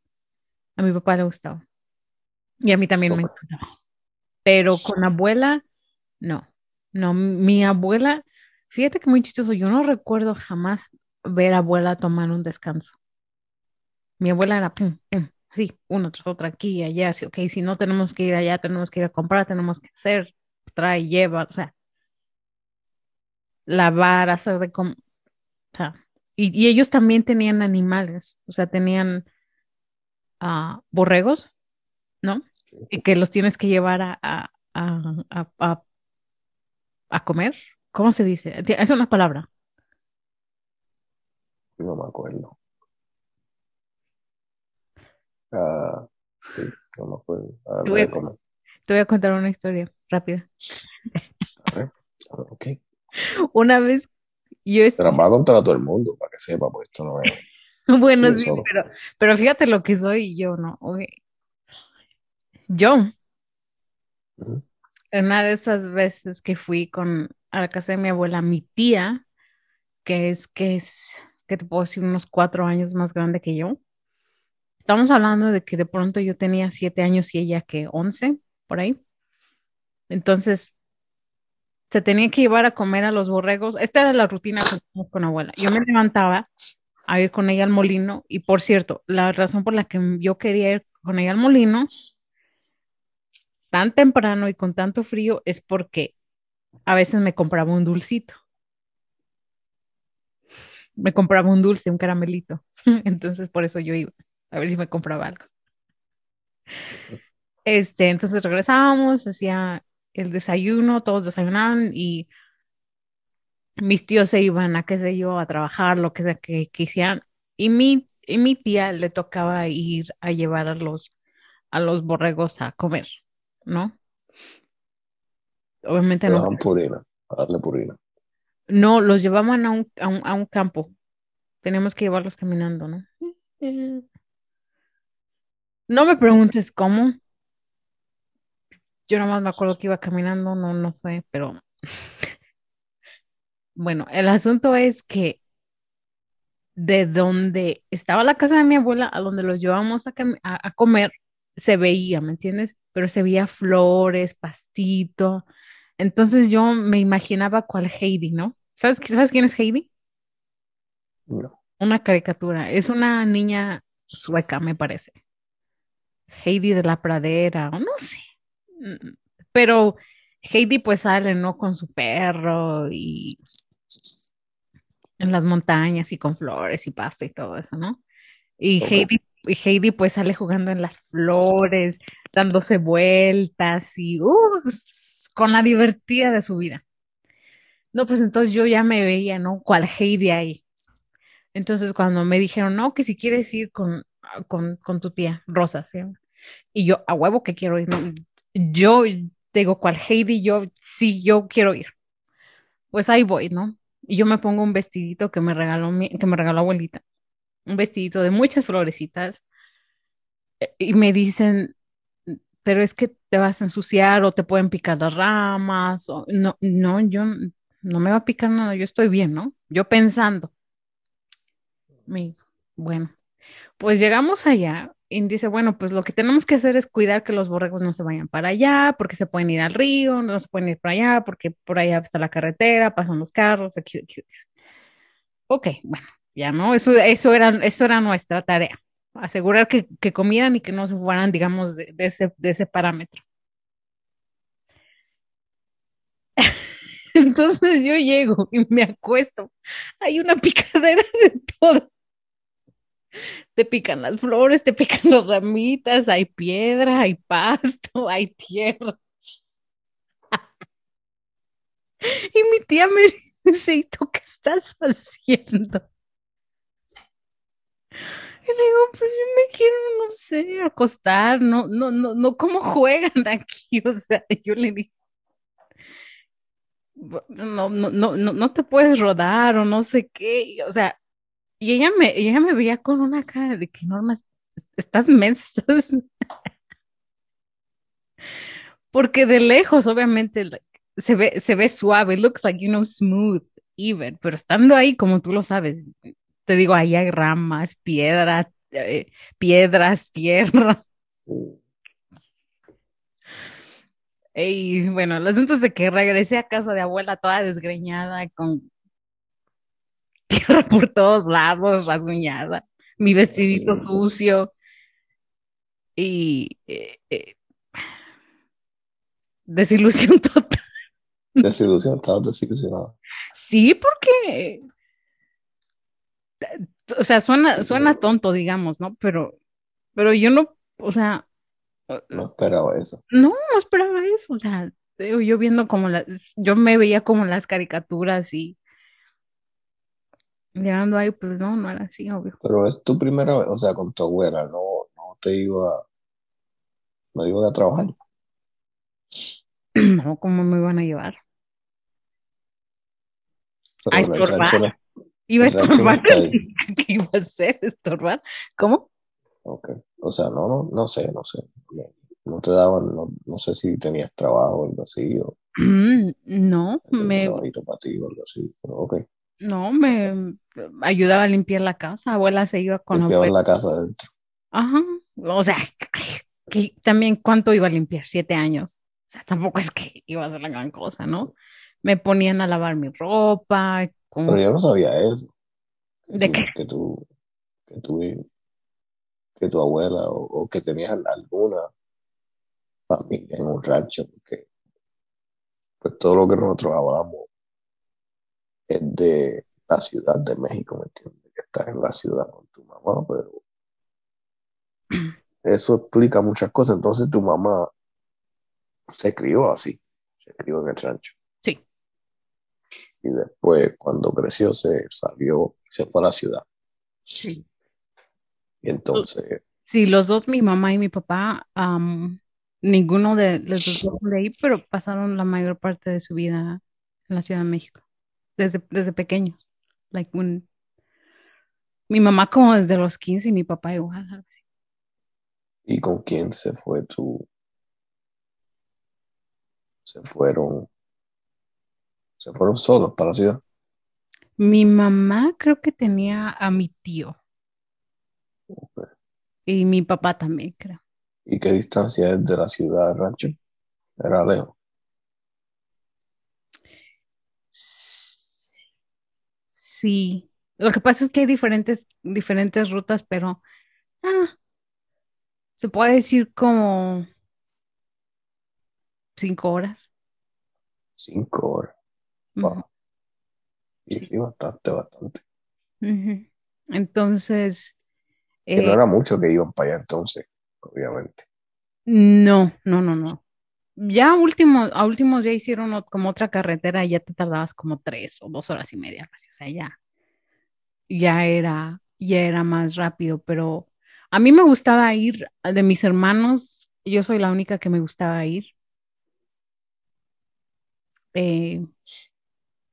A mi papá le gustaba. Y a mí también me gustaba. Pero con abuela, no. No, mi abuela, fíjate que muy chistoso, yo no recuerdo jamás ver a abuela tomar un descanso. Mi abuela era pum, pum, así, uno tras otro, aquí allá, así, ok, si no tenemos que ir allá, tenemos que ir a comprar, tenemos que hacer, trae, lleva, o sea, lavar, hacer de com o sea, y, y ellos también tenían animales, o sea, tenían ah, borregos, ¿no? Y que los tienes que llevar a, a, a, a, comer. ¿Cómo se dice? Es una palabra.
No me acuerdo. Ah, sí, no me acuerdo.
Te voy a-. Te voy contar una historia rápida.
A ver, ah, ok.
Una vez yo es-
Te la voy a contar a todo el mundo para que sepa, porque esto no es.
bueno, sí,
solo.
pero, pero fíjate lo que soy yo, ¿no? Ok. Yo,
Ujú.
una de esas veces que fui con a la casa de mi abuela, mi tía, que es, que es, que te puedo decir, unos cuatro años más grande que yo. Estamos hablando de que de pronto yo tenía siete años y ella que once, por ahí. Entonces, se tenía que llevar a comer a los borregos. Esta era la rutina que teníamos con abuela. Yo me levantaba a ir con ella al molino y, por cierto, la razón por la que yo quería ir con ella al molino tan temprano y con tanto frío es porque a veces me compraba un dulcito. Me compraba un dulce, un caramelito. Entonces, por eso yo iba a ver si me compraba algo. Este, entonces regresábamos, hacía el desayuno, todos desayunaban y mis tíos se iban a, qué sé yo, a trabajar, lo que sea que quisieran. Y mi, y mi tía le tocaba ir a llevar a los, a los borregos a comer, ¿no? Obviamente
Te
no,
purina, a darle purina.
no, los llevaban a un, a un, a un campo. Teníamos que llevarlos caminando, ¿no? No me preguntes cómo. Yo nomás me acuerdo que iba caminando, no, no sé, pero bueno, el asunto es que de donde estaba la casa de mi abuela a donde los llevamos a, cam- a- a comer, se veía, ¿me entiendes? Pero se veía flores, pastito. Entonces yo me imaginaba cuál Heidi, ¿no? ¿Sabes, qui- ¿sabes quién es Heidi?
No.
Una caricatura. Es una niña sueca, me parece. Heidi de la pradera, o no sé. Mm, Pero Heidi pues sale, ¿no? Con su perro y en las montañas y con flores y pasta y todo eso, ¿no? Y
Ok.
Heidi, y Heidi pues sale jugando en las flores, dándose vueltas y uh, con la divertida de su vida. No, pues entonces yo ya me veía, ¿no? ¿Cuál Heidi ahí? Entonces cuando me dijeron, no, que si quieres ir con, con, con tu tía, Rosa, ¿sí? Y yo, a huevo que quiero ir. Yo digo, ¿cuál Heidi? Yo, sí, yo quiero ir. Pues ahí voy, ¿no? Y yo me pongo un vestidito que me regaló mi, que me regaló abuelita. Un vestidito de muchas florecitas. eh, Y me dicen, pero es que te vas a ensuciar o te pueden picar las ramas. O, no, no, yo no me va a picar nada, yo estoy bien, ¿no? Yo pensando. Mi, bueno, pues llegamos allá y dice, bueno, pues lo que tenemos que hacer es cuidar que los borregos no se vayan para allá, porque se pueden ir al río, no se pueden ir para allá, porque por allá está la carretera, pasan los carros, aquí, aquí. Ok, bueno, ya no, eso, eso era, eso era nuestra tarea, asegurar que, que comieran y que no se fueran, digamos, de, de ese, de ese parámetro. Entonces yo llego y me acuesto, hay una picadera de todo. Te pican las flores, te pican las ramitas, hay piedra, hay pasto, hay tierra. Y mi tía me dice, ¿y tú qué estás haciendo? Y le digo, pues yo me quiero, no sé, acostar, no, no, no, no, ¿cómo juegan aquí? O sea, yo le dije, no, no, no, no, no te puedes rodar o no sé qué, o sea, y ella me, ella me veía con una cara de que Norma, estás mensa, porque de lejos, obviamente, se ve, se ve suave, looks like, you know, smooth, even, pero estando ahí, como tú lo sabes, te digo, ahí hay ramas, piedras, eh, piedras, tierra. Y bueno, el asunto es de que regresé a casa de abuela toda desgreñada, con tierra por todos lados, rasguñada, mi vestidito
Sí.
sucio. Y eh, eh, desilusión total.
Desilusión, estabas desilusionado.
Sí, porque, o sea, suena, suena tonto, digamos, ¿no? Pero, pero yo no, o sea,
No esperaba eso.
no, no esperaba eso, o sea, yo viendo como la, yo me veía como las caricaturas y llegando ahí, pues no, no era así, obvio.
Pero es tu primera vez, o sea, con tu abuela, no, no te iba, no iba a trabajar.
No, ¿cómo me iban a llevar?
Pero
A estorbar.
no-
¿Iba a
no
estorbar? ¿Qué iba a hacer? ¿Estorbar? ¿Cómo?
Ok. O sea, no, no, no sé, no sé. No, te daban, no, no sé si tenías trabajo o algo así, o
Mm, No,
un
me,
trabajito para ti o algo así. Pero ok.
No, me ayudaba a limpiar la casa. Abuela se iba con
Limpiaban
abuela.
la casa adentro.
Ajá. O sea, que también cuánto iba a limpiar, siete años. O sea, tampoco es que iba a ser la gran cosa, ¿no? Me ponían a lavar mi ropa,
Pero yo no sabía eso.
¿De qué?
que tú, que tú, que tu abuela o, o que tenías alguna familia en un rancho, porque pues todo lo que nosotros hablamos es de la ciudad de México, ¿me entiendes? Que estás en la ciudad con tu mamá, pero eso explica muchas cosas. Entonces tu mamá se crió así, se crió en el rancho.
Sí.
Y después, cuando creció, se salió, se fue a la ciudad.
Sí.
Y entonces,
Sí, los dos, mi mamá y mi papá, am, ninguno de los dos de ahí, pero pasaron la mayor parte de su vida en la Ciudad de México, desde, desde pequeños. Like un, mi mamá como desde los 15 y mi papá igual, algo así.
¿y con quién se fue tu, se fueron, se fueron solos para la ciudad?
Mi mamá creo que tenía a mi tío y mi papá también, creo.
¿Y qué distancia es de la ciudad al rancho? Era lejos.
Sí, lo que pasa es que hay diferentes, diferentes rutas, pero ah, se puede decir como cinco horas.
Cinco horas. Y
sí.
bastante, bastante.
Entonces,
Que no
eh,
era mucho que iban para allá entonces, obviamente.
no, no, no, no. Ya último, a últimos ya hicieron como otra carretera y ya te tardabas como tres o dos horas y media. O sea, ya, ya era, ya era más rápido, pero a mí me gustaba ir, de mis hermanos, yo soy la única que me gustaba ir. Eh,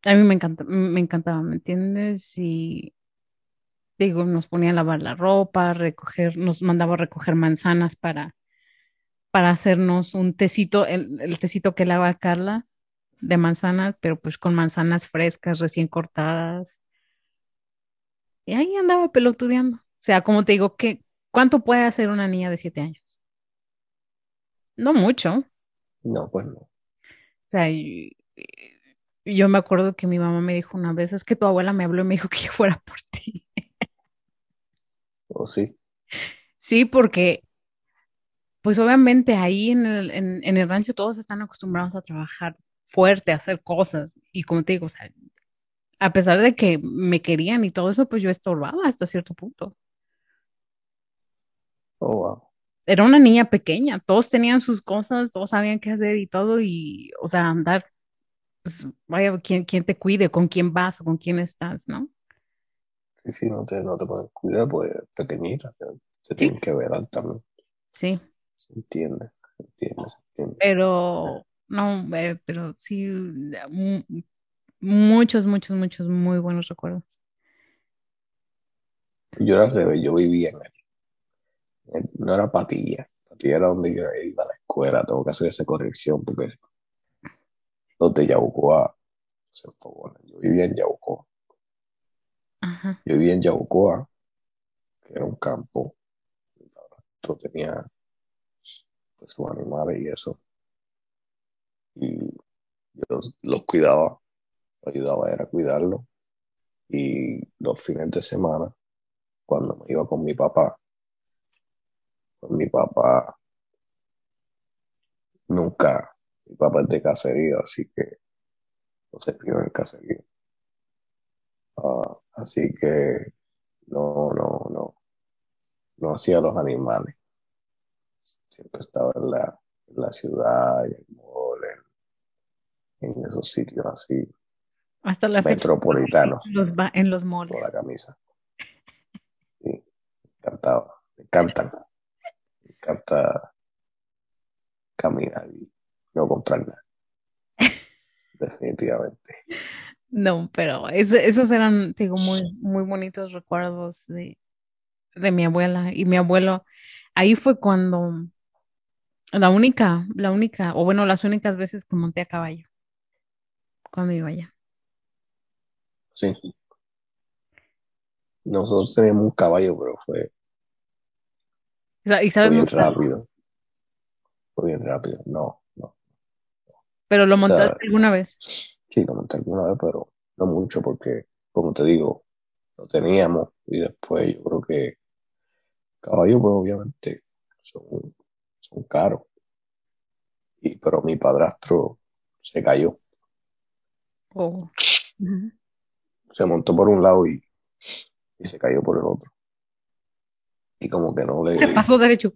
a mí me encanta, me encantaba, ¿me entiendes? Y digo, nos ponía a lavar la ropa, recoger, nos mandaba a recoger manzanas para, para hacernos un tecito, el, el tecito que lava Carla de manzanas, pero pues con manzanas frescas, recién cortadas. Y ahí andaba pelotudeando. O sea, como te digo, ¿qué, cuánto puede hacer una niña de siete años? No mucho.
No, pues no.
O sea, yo me acuerdo que mi mamá me dijo una vez, es que tu abuela me habló y me dijo que yo fuera por ti.
O sí.
Sí, porque pues obviamente ahí en el, en, en el rancho todos están acostumbrados a trabajar fuerte, a hacer cosas. Y como te digo, o sea, a pesar de que me querían y todo eso, pues yo estorbaba hasta cierto punto.
Oh, wow.
Era una niña pequeña, todos tenían sus cosas, todos sabían qué hacer y todo, y, o sea, andar, pues vaya, quién, quién te cuide, con quién vas o con quién estás, ¿no?
Sí, sí, no te, no te pueden cuidar, pues pequeñita, te, te
Sí,
tienen que velar también.
sí,
Se entiende, se entiende, se entiende.
pero no, pero sí, mu- muchos, muchos, muchos muy buenos recuerdos.
Yo era revés, yo vivía en el, en- no era Patilla, Patilla era donde yo iba a la escuela, tengo que hacer esa corrección porque los de Yabucoa se enfogonan. Yo vivía en Yabucoa,
Ajá,
yo vivía en Yabucoa, que era un campo, yo tenía pues sus animales y eso, y yo los cuidaba, ayudaba era a cuidarlos, y los fines de semana, cuando me iba con mi papá, pues mi papá nunca, mi papá es de caserío, así que no se crió en el caserío. Ah, así que no, no, no, no hacía los animales. Siempre estaba en la, en la ciudad, en el mall, en, en esos sitios así,
Hasta la
metropolitanos,
Los va en los malls.
con la camisa. Sí, me encantaba, me encantan. Me encanta caminar y no comprar nada. Definitivamente.
No, pero eso- esos eran, digo, muy, muy bonitos recuerdos de, de mi abuela y mi abuelo. Ahí fue cuando la única, la única, o bueno, las únicas veces que monté a caballo, cuando iba allá.
Sí. Nosotros teníamos un caballo, pero fue,
Y
fue bien rápido. Fue bien rápido. No, no.
pero lo
O sea,
montaste alguna vez.
sí, lo monté alguna vez, pero no mucho porque, como te digo, lo teníamos y después yo creo que caballos, pues obviamente son, son caros. Y, pero mi padrastro se cayó,
Oh.
Se montó por un lado y, y se cayó por el otro. Y como que no le,
Se pasó derecho.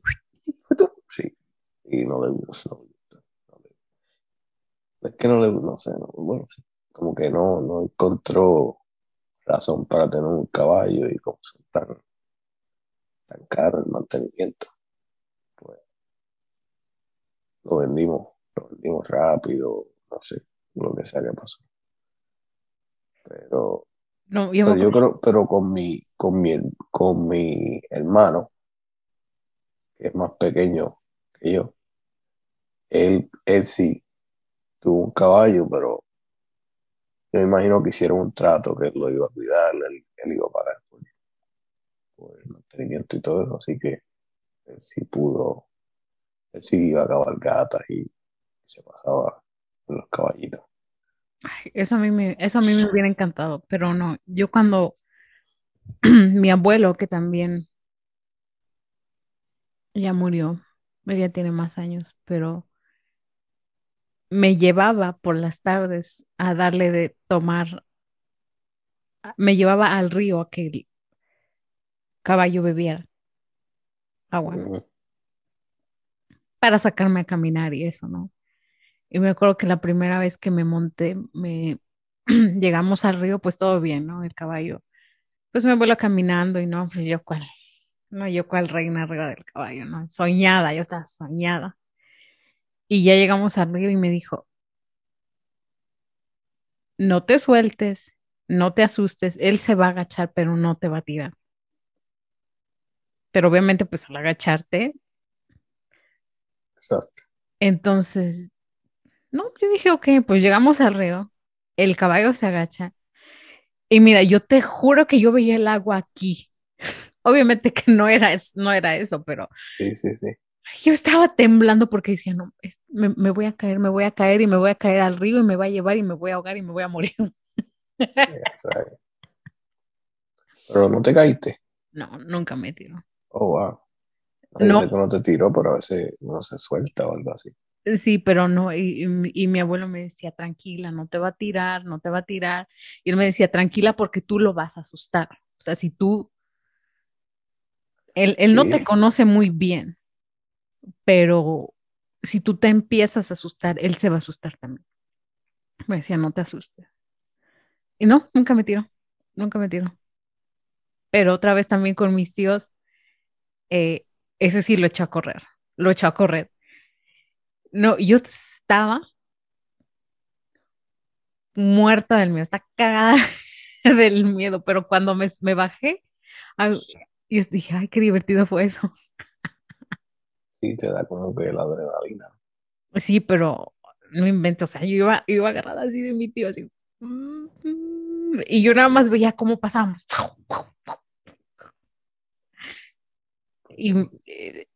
sí, y no le. No, no le- es que no le, no sé, no, bueno, sí, como que no, no encontró razón para tener un caballo y como son tan, tan caros el mantenimiento, pues lo vendimos, lo vendimos rápido, no sé, lo que sea que pasó. Pero,
No, yo
pero creo, pero con mi, con mi, con mi hermano, que es más pequeño que yo, él, él sí tuvo un caballo, pero yo me imagino que hicieron un trato que él lo iba a cuidar, él, él iba a pagar por, el mantenimiento y todo eso, así que él sí pudo, él sí iba a cabalgatas y se pasaba en los caballitos.
Eso a mí me, eso a mí me hubiera encantado, pero no. Yo cuando mi abuelo, que también ya murió, ya tiene más años, pero me llevaba por las tardes a darle de tomar, me llevaba al río a que caballo bebiera agua para sacarme a caminar y eso, ¿no? Y me acuerdo que la primera vez que me monté, me llegamos al río, pues todo bien, ¿no? El caballo. Pues me vuelo caminando y no, pues yo cuál, no, yo cuál reina arriba del caballo, ¿no? Soñada, yo estaba soñada. Y ya llegamos al río y me dijo, no te sueltes, no te asustes, él se va a agachar, pero no te va a tirar. Pero obviamente, pues al agacharte,
Exacto.
entonces, no, yo dije, ok, pues llegamos al río, el caballo se agacha. Y mira, yo te juro que yo veía el agua aquí. Obviamente que no era, es- no era eso, pero
Sí, sí, sí.
yo estaba temblando porque decía, no, es- me, me voy a caer, me voy a caer y me voy a caer al río y me va a llevar y me voy a ahogar y me voy a morir.
Pero no te caíste.
No, nunca me tiro.
Oh, wow. No, yo
No,
sé que no te tiró, pero a veces uno se suelta o algo así.
sí, pero no. Y, y mi abuelo me decía, tranquila, no te va a tirar, no te va a tirar. Y él me decía, tranquila porque tú lo vas a asustar. O sea, si tú, él, él no te conoce muy bien, pero si tú te empiezas a asustar, él se va a asustar también. Me decía, no te asustes. Y no, nunca me tiró, nunca me tiró. Pero otra vez también con mis tíos, eh, ese sí lo echó a correr, lo echó a correr. No, yo estaba muerta del miedo, está cagada del miedo, pero cuando me, me bajé, y dije, ay, qué divertido fue eso.
sí, te da como que la adrenalina.
Sí, pero no invento, o sea, yo iba, iba agarrada así de mi tío, así. mm, mm, Y yo nada más veía cómo pasábamos. Y,
Sí,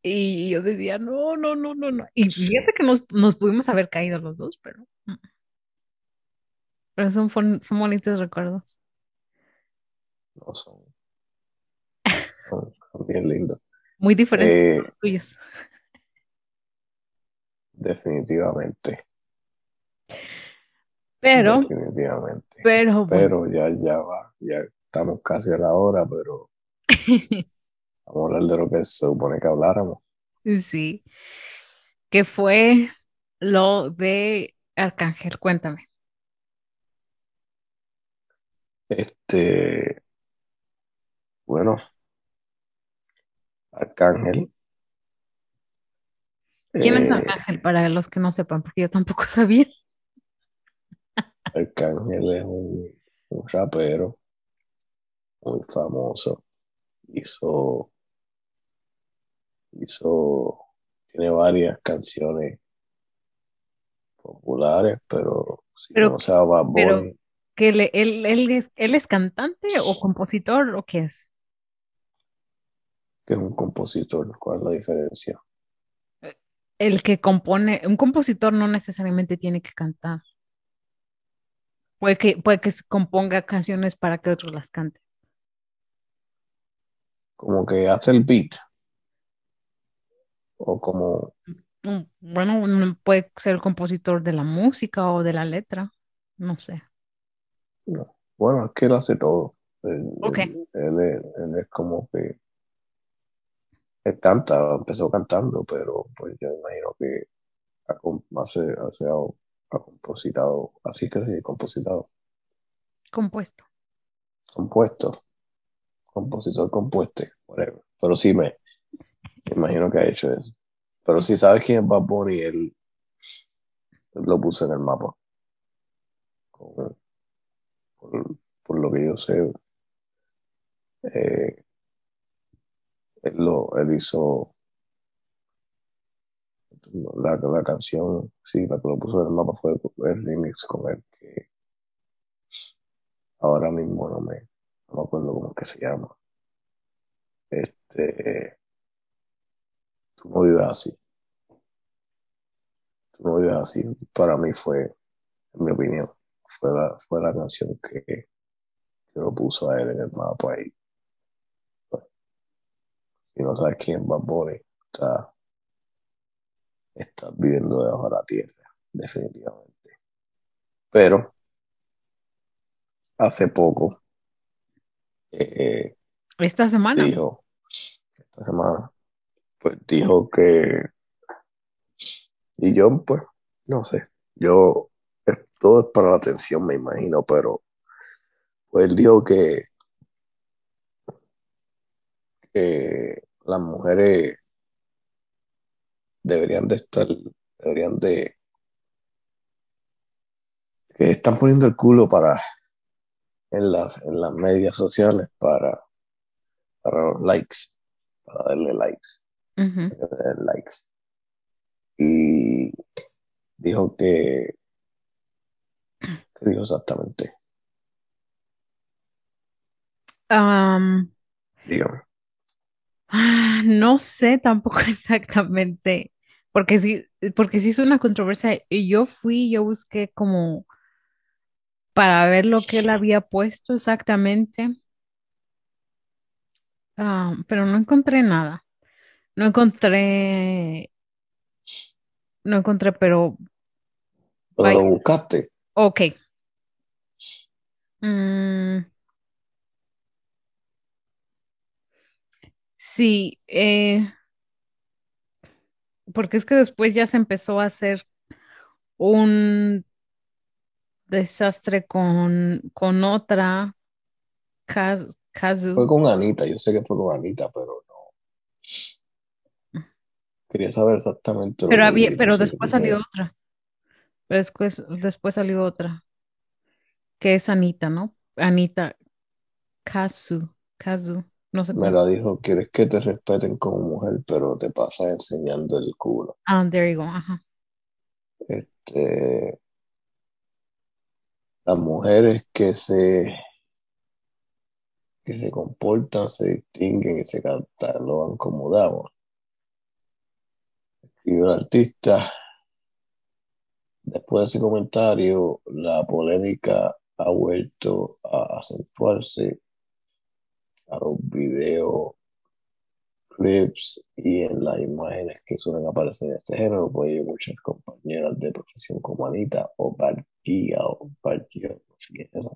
y yo decía, no, no, no, no, no. Y fíjate que nos, nos pudimos haber caído los dos, pero, mm, pero son, son bonitos recuerdos.
no son, son, son bien lindos.
Muy diferentes
Eh,
a los tuyos.
definitivamente.
Pero,
definitivamente.
pero, bueno,
Pero ya, ya va, ya estamos casi a la hora, pero vamos a hablar de lo que se supone que habláramos.
sí, que fue lo de Arcángel, cuéntame.
Este, bueno, Arcángel.
¿Quién es
eh,
Arcángel para los que no sepan? Porque yo tampoco sabía.
Arcángel es un, un rapero muy famoso. Hizo, hizo, tiene varias canciones populares, pero si
Pero,
conoces a Bad
pero, que le- él, él es, él es cantante o compositor o qué es?
que es un compositor, ¿cuál es la diferencia?
El que compone, un compositor no necesariamente tiene que cantar. Puede que, puede que se componga canciones para que otros las canten.
Como que hace el beat, o como,
Mm, Bueno, puede ser el compositor de la música o de la letra. No sé.
no. Bueno, es que él hace todo. Él, él- él es, él es como que, él canta, empezó cantando, pero pues yo imagino que hace, hace, ha compositado, así que sí, compositado,
Compuesto.
compuesto, compositor compuesto, whatever. Pero sí me, imagino que ha hecho eso. Pero si sabes quién es Bad él, lo puso en el mapa. Por, por lo que yo sé, eh, él, lo, él hizo la, la canción, sí, la que lo puso en el mapa fue el remix con él, que ahora mismo no me, no me acuerdo cómo que se llama. Este, tú no vives así, tú no vives así. Para mí fue, en mi opinión, fue la, fue la canción que, que lo puso a él en el mapa ahí. Si no sabes quién Bad Bunny, está, estás viviendo debajo de la tierra, definitivamente. Pero hace poco eh,
Esta semana.
dijo, esta semana, pues dijo que, y yo, pues, no sé, yo, todo es para la atención, me imagino, pero pues él dijo que, que las mujeres deberían de estar, deberían de, que están poniendo el culo para, en las, en las medias sociales para, para los likes, para darle likes, Darle likes. Y dijo que, ¿qué dijo exactamente?
Am,
Dígame.
ah, no sé tampoco exactamente, porque sí, porque sí es una controversia. Y yo fui, yo busqué como para ver lo que él había puesto exactamente, pero no encontré nada. No encontré, no encontré, pero
Pero
vaya,
lo buscaste.
ok. Mm, sí, eh, porque es que después ya se empezó a hacer un desastre con, con otra, Kaz-
Fue con Anita, yo sé que fue con Anita, pero. Quería saber exactamente lo
Pero había, pero después salió otra. Pero después, después salió otra, que es Anita, ¿no? Anita Kazu, Kazu, no sé
Me
cómo.
la dijo, quieres que te respeten como mujer, pero te pasas enseñando el culo.
Ah, there you go, ajá.
Este, las mujeres que se, que se comportan, se distinguen y se catalogan como damas. Y el artista, después de ese comentario, la polémica ha vuelto a acentuarse a los videos clips y en las imágenes que suelen aparecer en este género, pues muchas compañeras de profesión como Anita o Barquilla o era,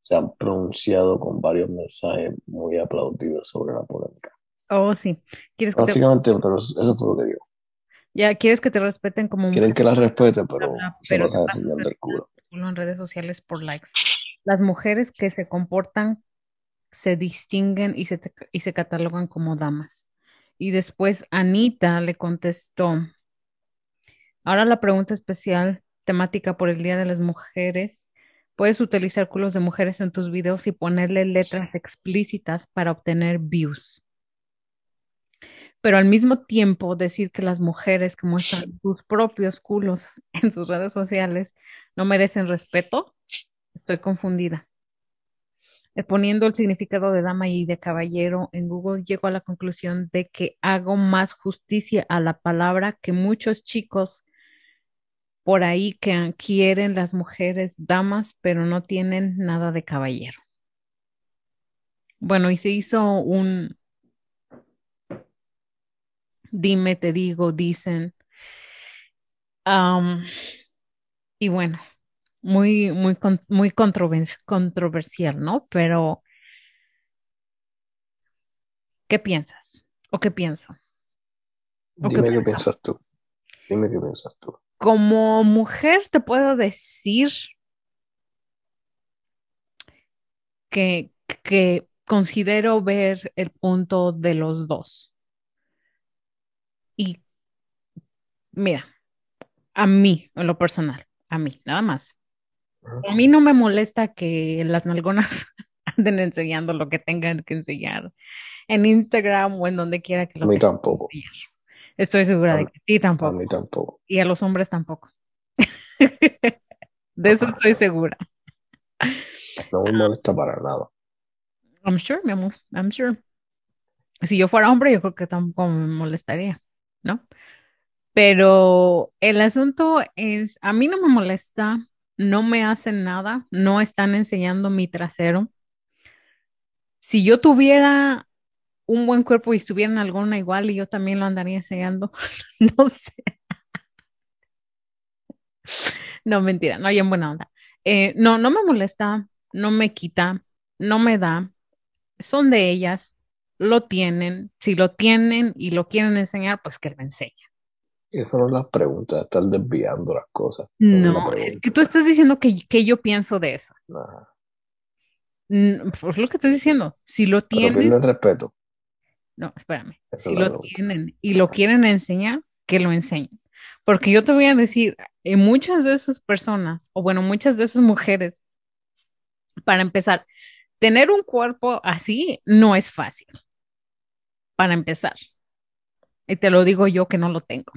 se han pronunciado con varios mensajes muy aplaudidos sobre la polémica.
Oh, sí. ¿Quieres te,
Básicamente, pero eso fue lo que digo.
Ya, ¿quieres que te respeten como
Quieren
mujer?
que la respete, pero se
pero
pasan enseñando el culo.
en redes sociales por likes. Las mujeres que se comportan se distinguen y se, te- y se catalogan como damas. Y después Anita le contestó, ahora la pregunta especial temática por el Día de las Mujeres. Puedes utilizar culos de mujeres en tus videos y ponerle letras explícitas para obtener views. Pero al mismo tiempo decir que las mujeres que muestran sus propios culos en sus redes sociales no merecen respeto. Estoy confundida. Eh, Poniendo el significado de dama y de caballero en Google, llego a la conclusión de que hago más justicia a la palabra que muchos chicos por ahí que quieren las mujeres damas, pero no tienen nada de caballero. Bueno, y se hizo un dime, te digo, dicen. Y bueno, muy, muy, muy controver- controversial, ¿no? Pero, ¿qué piensas? ¿O qué pienso? ¿O qué
Dime qué
piensas?
piensas tú. Dime qué piensas tú.
Como mujer te puedo decir que, que considero ver el punto de los dos. Y mira, a mí, en lo personal, a mí, nada más. A mí no me molesta que las nalgonas anden enseñando lo que tengan que enseñar en Instagram o en donde quiera que
A
lo
mí
tengan que
tampoco.
Estoy segura
A
de
mí,
que a ti
a
tampoco
mí tampoco.
y a los hombres tampoco. De eso estoy segura.
No me molesta para nada.
I'm sure, mi amor, I'm sure. Si yo fuera hombre, yo creo que tampoco me molestaría, ¿no? Pero el asunto es, a mí no me molesta, no me hacen nada, no están enseñando mi trasero. Si yo tuviera un buen cuerpo y estuviera en alguna igual y yo también lo andaría enseñando, no sé, no mentira, no hay en buena onda. Eh, no, no me molesta, no me quita, no me da, son de ellas, lo tienen, si lo tienen y lo quieren enseñar, pues que lo enseñen.
Esas no son las preguntas, están desviando las cosas. No es la
es
pregunta.
que tú estás diciendo que, que yo pienso de eso.
Ajá.
Mm, Pues lo que estoy diciendo, si lo tienen,
el respeto.
no, espérame,
Esa
si
es la
lo
pregunta.
tienen y lo quieren enseñar, que lo enseñen. Porque yo te voy a decir, eh, muchas de esas personas, o bueno, muchas de esas mujeres, para empezar, tener un cuerpo así no es fácil, para empezar. Y te lo digo yo que no lo tengo.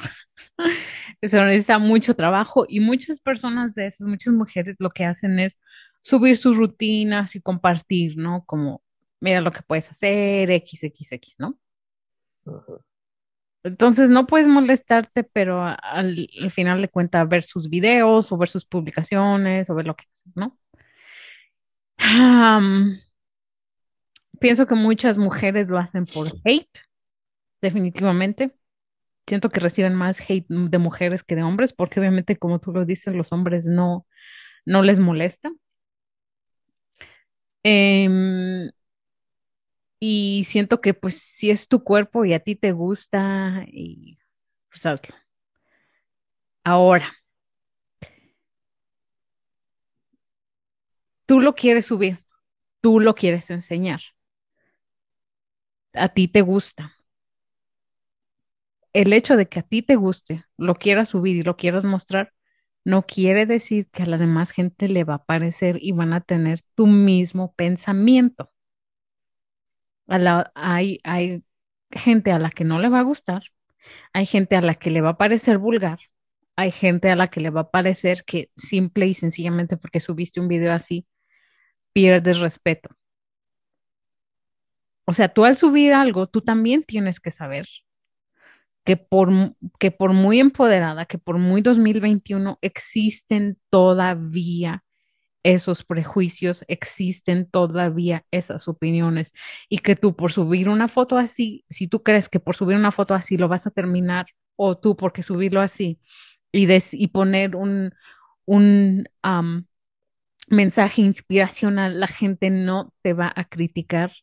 Eso necesita mucho trabajo y muchas personas de esas, muchas mujeres lo que hacen es subir sus rutinas y compartir, ¿no? Como, mira lo que puedes hacer, XXX, ¿no?
Ajá.
Entonces no puedes molestarte, pero al, al final de cuentas ver sus videos o ver sus publicaciones o ver lo que hacen, ¿no? Pienso que muchas mujeres lo hacen por hate, definitivamente. Siento que reciben más hate de mujeres que de hombres, porque obviamente, como tú lo dices, los hombres no, no les molesta. Em, y siento que pues si es tu cuerpo y a ti te gusta, y pues hazlo. Ahora, tú lo quieres subir, tú lo quieres enseñar, a ti te gusta. El hecho de que a ti te guste, lo quieras subir y lo quieras mostrar, no quiere decir que a la demás gente le va a parecer y van a tener tu mismo pensamiento. Hay, hay gente a la que no le va a gustar, hay gente a la que le va a parecer vulgar, hay gente a la que le va a parecer que simple y sencillamente porque subiste un video así, pierdes respeto. O sea, tú al subir algo, tú también tienes que saber que por, que por muy empoderada, que por muy 2021 existen todavía esos prejuicios, existen todavía esas opiniones y que tú por subir una foto así, si tú crees que por subir una foto así lo vas a terminar o tú porque subirlo así y, y poner un, un mensaje inspiracional, la gente no te va a criticar.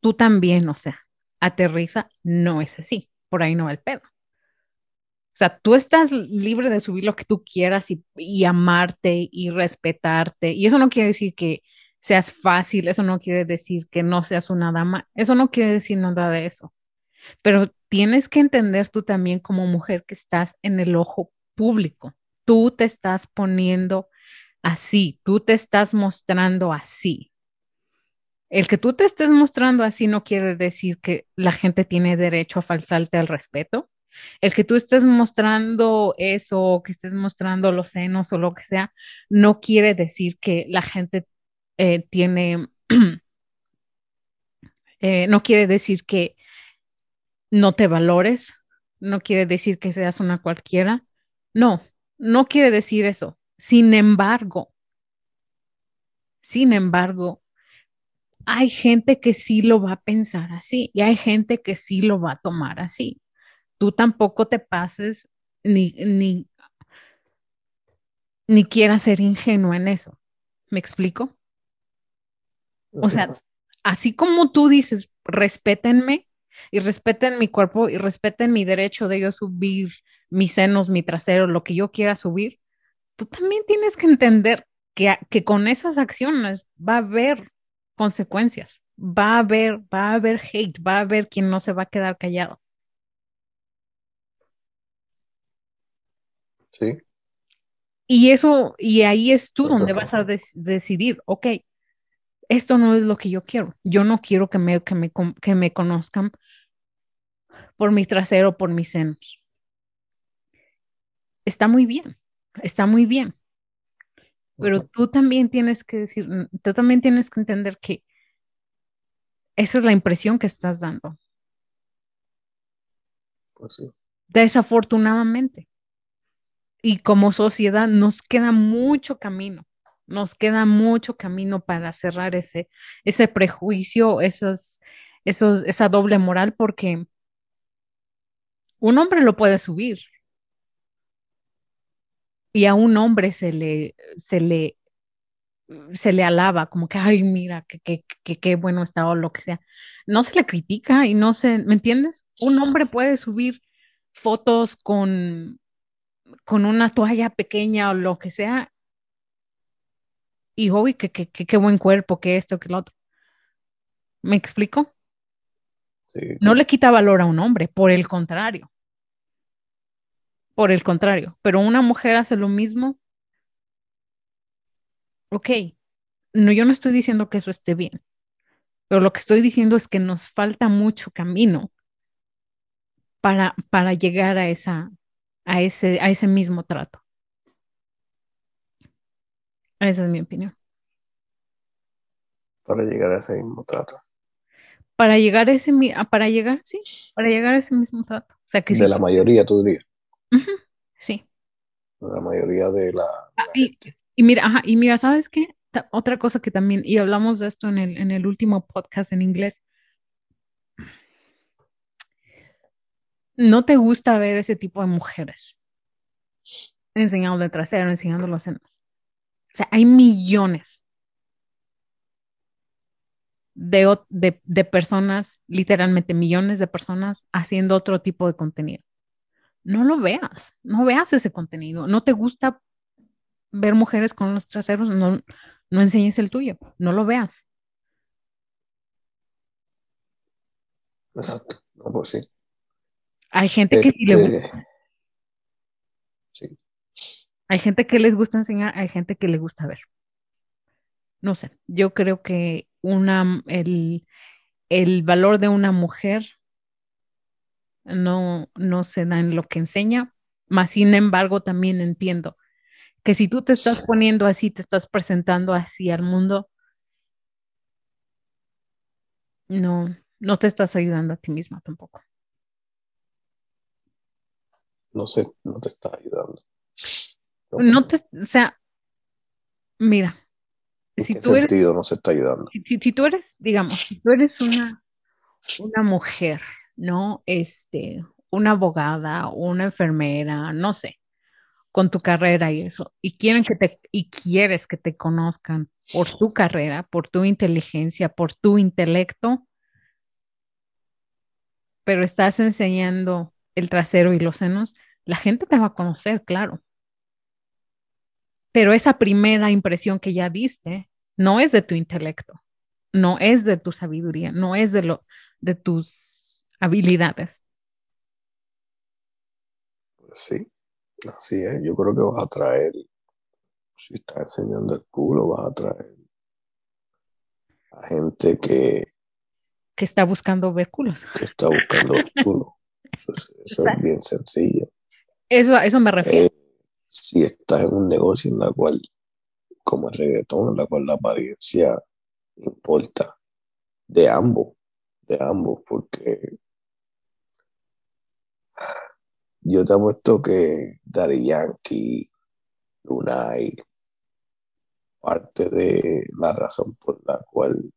Tú también, o sea, aterriza, no es así, por ahí no va el pedo. O sea, tú estás libre de subir lo que tú quieras y, amarte y respetarte. Y eso no quiere decir que seas fácil, eso no quiere decir que no seas una dama, eso no quiere decir nada de eso. Pero tienes que entender tú también como mujer que estás en el ojo público. Tú te estás poniendo así, tú te estás mostrando así. El que tú te estés mostrando así no quiere decir que la gente tiene derecho a faltarte al respeto el que tú estés mostrando eso, que estés mostrando los senos o lo que sea, no quiere decir que la gente eh, tiene, eh, no quiere decir que no te valores, no quiere decir que seas una cualquiera. No, no quiere decir eso. Sin embargo, sin embargo, hay gente que sí lo va a pensar así y hay gente que sí lo va a tomar así tú tampoco te pases ni, ni, ni quieras ser ingenua en eso. ¿Me explico? O sea, así como tú dices, respétenme y respeten mi cuerpo y respeten mi derecho de yo subir mis senos, mi trasero, lo que yo quiera subir, tú también tienes que entender que, que con esas acciones va a haber consecuencias, va a haber, va a haber hate, va a haber quien no se va a quedar callado.
Sí.
Y eso, y ahí es tú donde vas a decidir, ok, esto no es lo que yo quiero. Yo no quiero que me, que me, que me conozcan por mi trasero, por mis senos. Está muy bien, está muy bien. Pero tú también tienes que decir, tú también tienes que entender que esa es la impresión que estás dando.
Pues sí.
Desafortunadamente y como sociedad nos queda mucho camino, nos queda mucho camino para cerrar ese, ese prejuicio, esos, esos, esa doble moral, porque un hombre lo puede subir y a un hombre se le, se le, se le alaba como que, ay, mira, qué que, que, bueno está o lo que sea. No se le critica y no se, ¿me entiendes? Un hombre puede subir fotos con con una toalla pequeña o lo que sea, y hoy que qué buen cuerpo, que esto, que lo otro. ¿Me explico? No le quita valor a un hombre, por el contrario. Por el contrario, pero una mujer hace lo mismo. Ok, no, yo no estoy diciendo que eso esté bien, pero lo que estoy diciendo es que nos falta mucho camino para, para llegar a esa, a ese, a ese mismo trato. Esa es mi opinión.
Para llegar a ese mismo trato.
Para llegar a ese, para llegar, sí, para llegar a ese mismo trato. O sea, que
de la mayoría, tú dirías.
Sí.
De la mayoría de la.
Ah, y, mira, ajá, y mira, ¿sabes qué? Otra cosa que también, y hablamos de esto en el, en el último podcast en inglés, no te gusta ver ese tipo de mujeres enseñando de trasero, enseñando los senos. O sea, hay millones de, de, personas, literalmente millones de personas haciendo otro tipo de contenido. No lo veas, no veas ese contenido. No te gusta ver mujeres con los traseros, no, no enseñes el tuyo, no lo veas.
Exacto, no, pues sí.
Hay gente que sí le este, gusta. Sí. Hay gente que les gusta enseñar, hay gente que le gusta ver. No sé, yo creo que una, el, el valor de una mujer no, no se da en lo que enseña, más sin embargo también entiendo que si tú te estás poniendo así, te estás presentando así al mundo, no, no te estás ayudando a ti misma tampoco
no sé, no te está ayudando.
No te, o sea, mira,
¿En
si
qué
tú eres,
sentido no se está ayudando?
si, si- si tú eres, digamos, si tú eres una, una mujer, ¿no? Este, una abogada, una enfermera, no sé, con tu carrera y eso, y quieren que te, y quieres que te conozcan por tu carrera, por tu inteligencia, por tu intelecto, pero estás enseñando el trasero y los senos, la gente te va a conocer, claro. Pero esa primera impresión que ya diste no es de tu intelecto, no es de tu sabiduría, no es de lo de tus habilidades.
Pues sí, así es. Yo creo que vas a traer, si estás enseñando el culo, vas a traer a gente que,
que está buscando ver culos.
que está buscando el culo. Eso, es- eso es
Exacto.
bien sencillo.
Eso, a eso me refiero.
Eh, si estás en un negocio en la cual, como el reggaetón, en la cual la apariencia importa, de ambos, de ambos, porque yo te apuesto que Daddy Yankee, Lunay, parte de la razón por la cual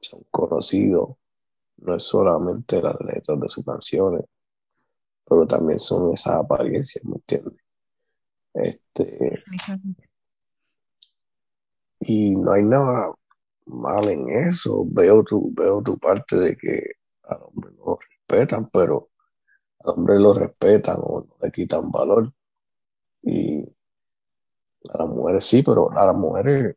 son conocidos no es solamente las letras de sus canciones, pero también son esas apariencias, ¿me entiendes? Este, y no hay nada mal en eso. Veo tu, veo tu parte de que al hombre no lo respetan, pero al hombre lo respetan o no le quitan valor. Y a las mujeres sí, pero a las mujeres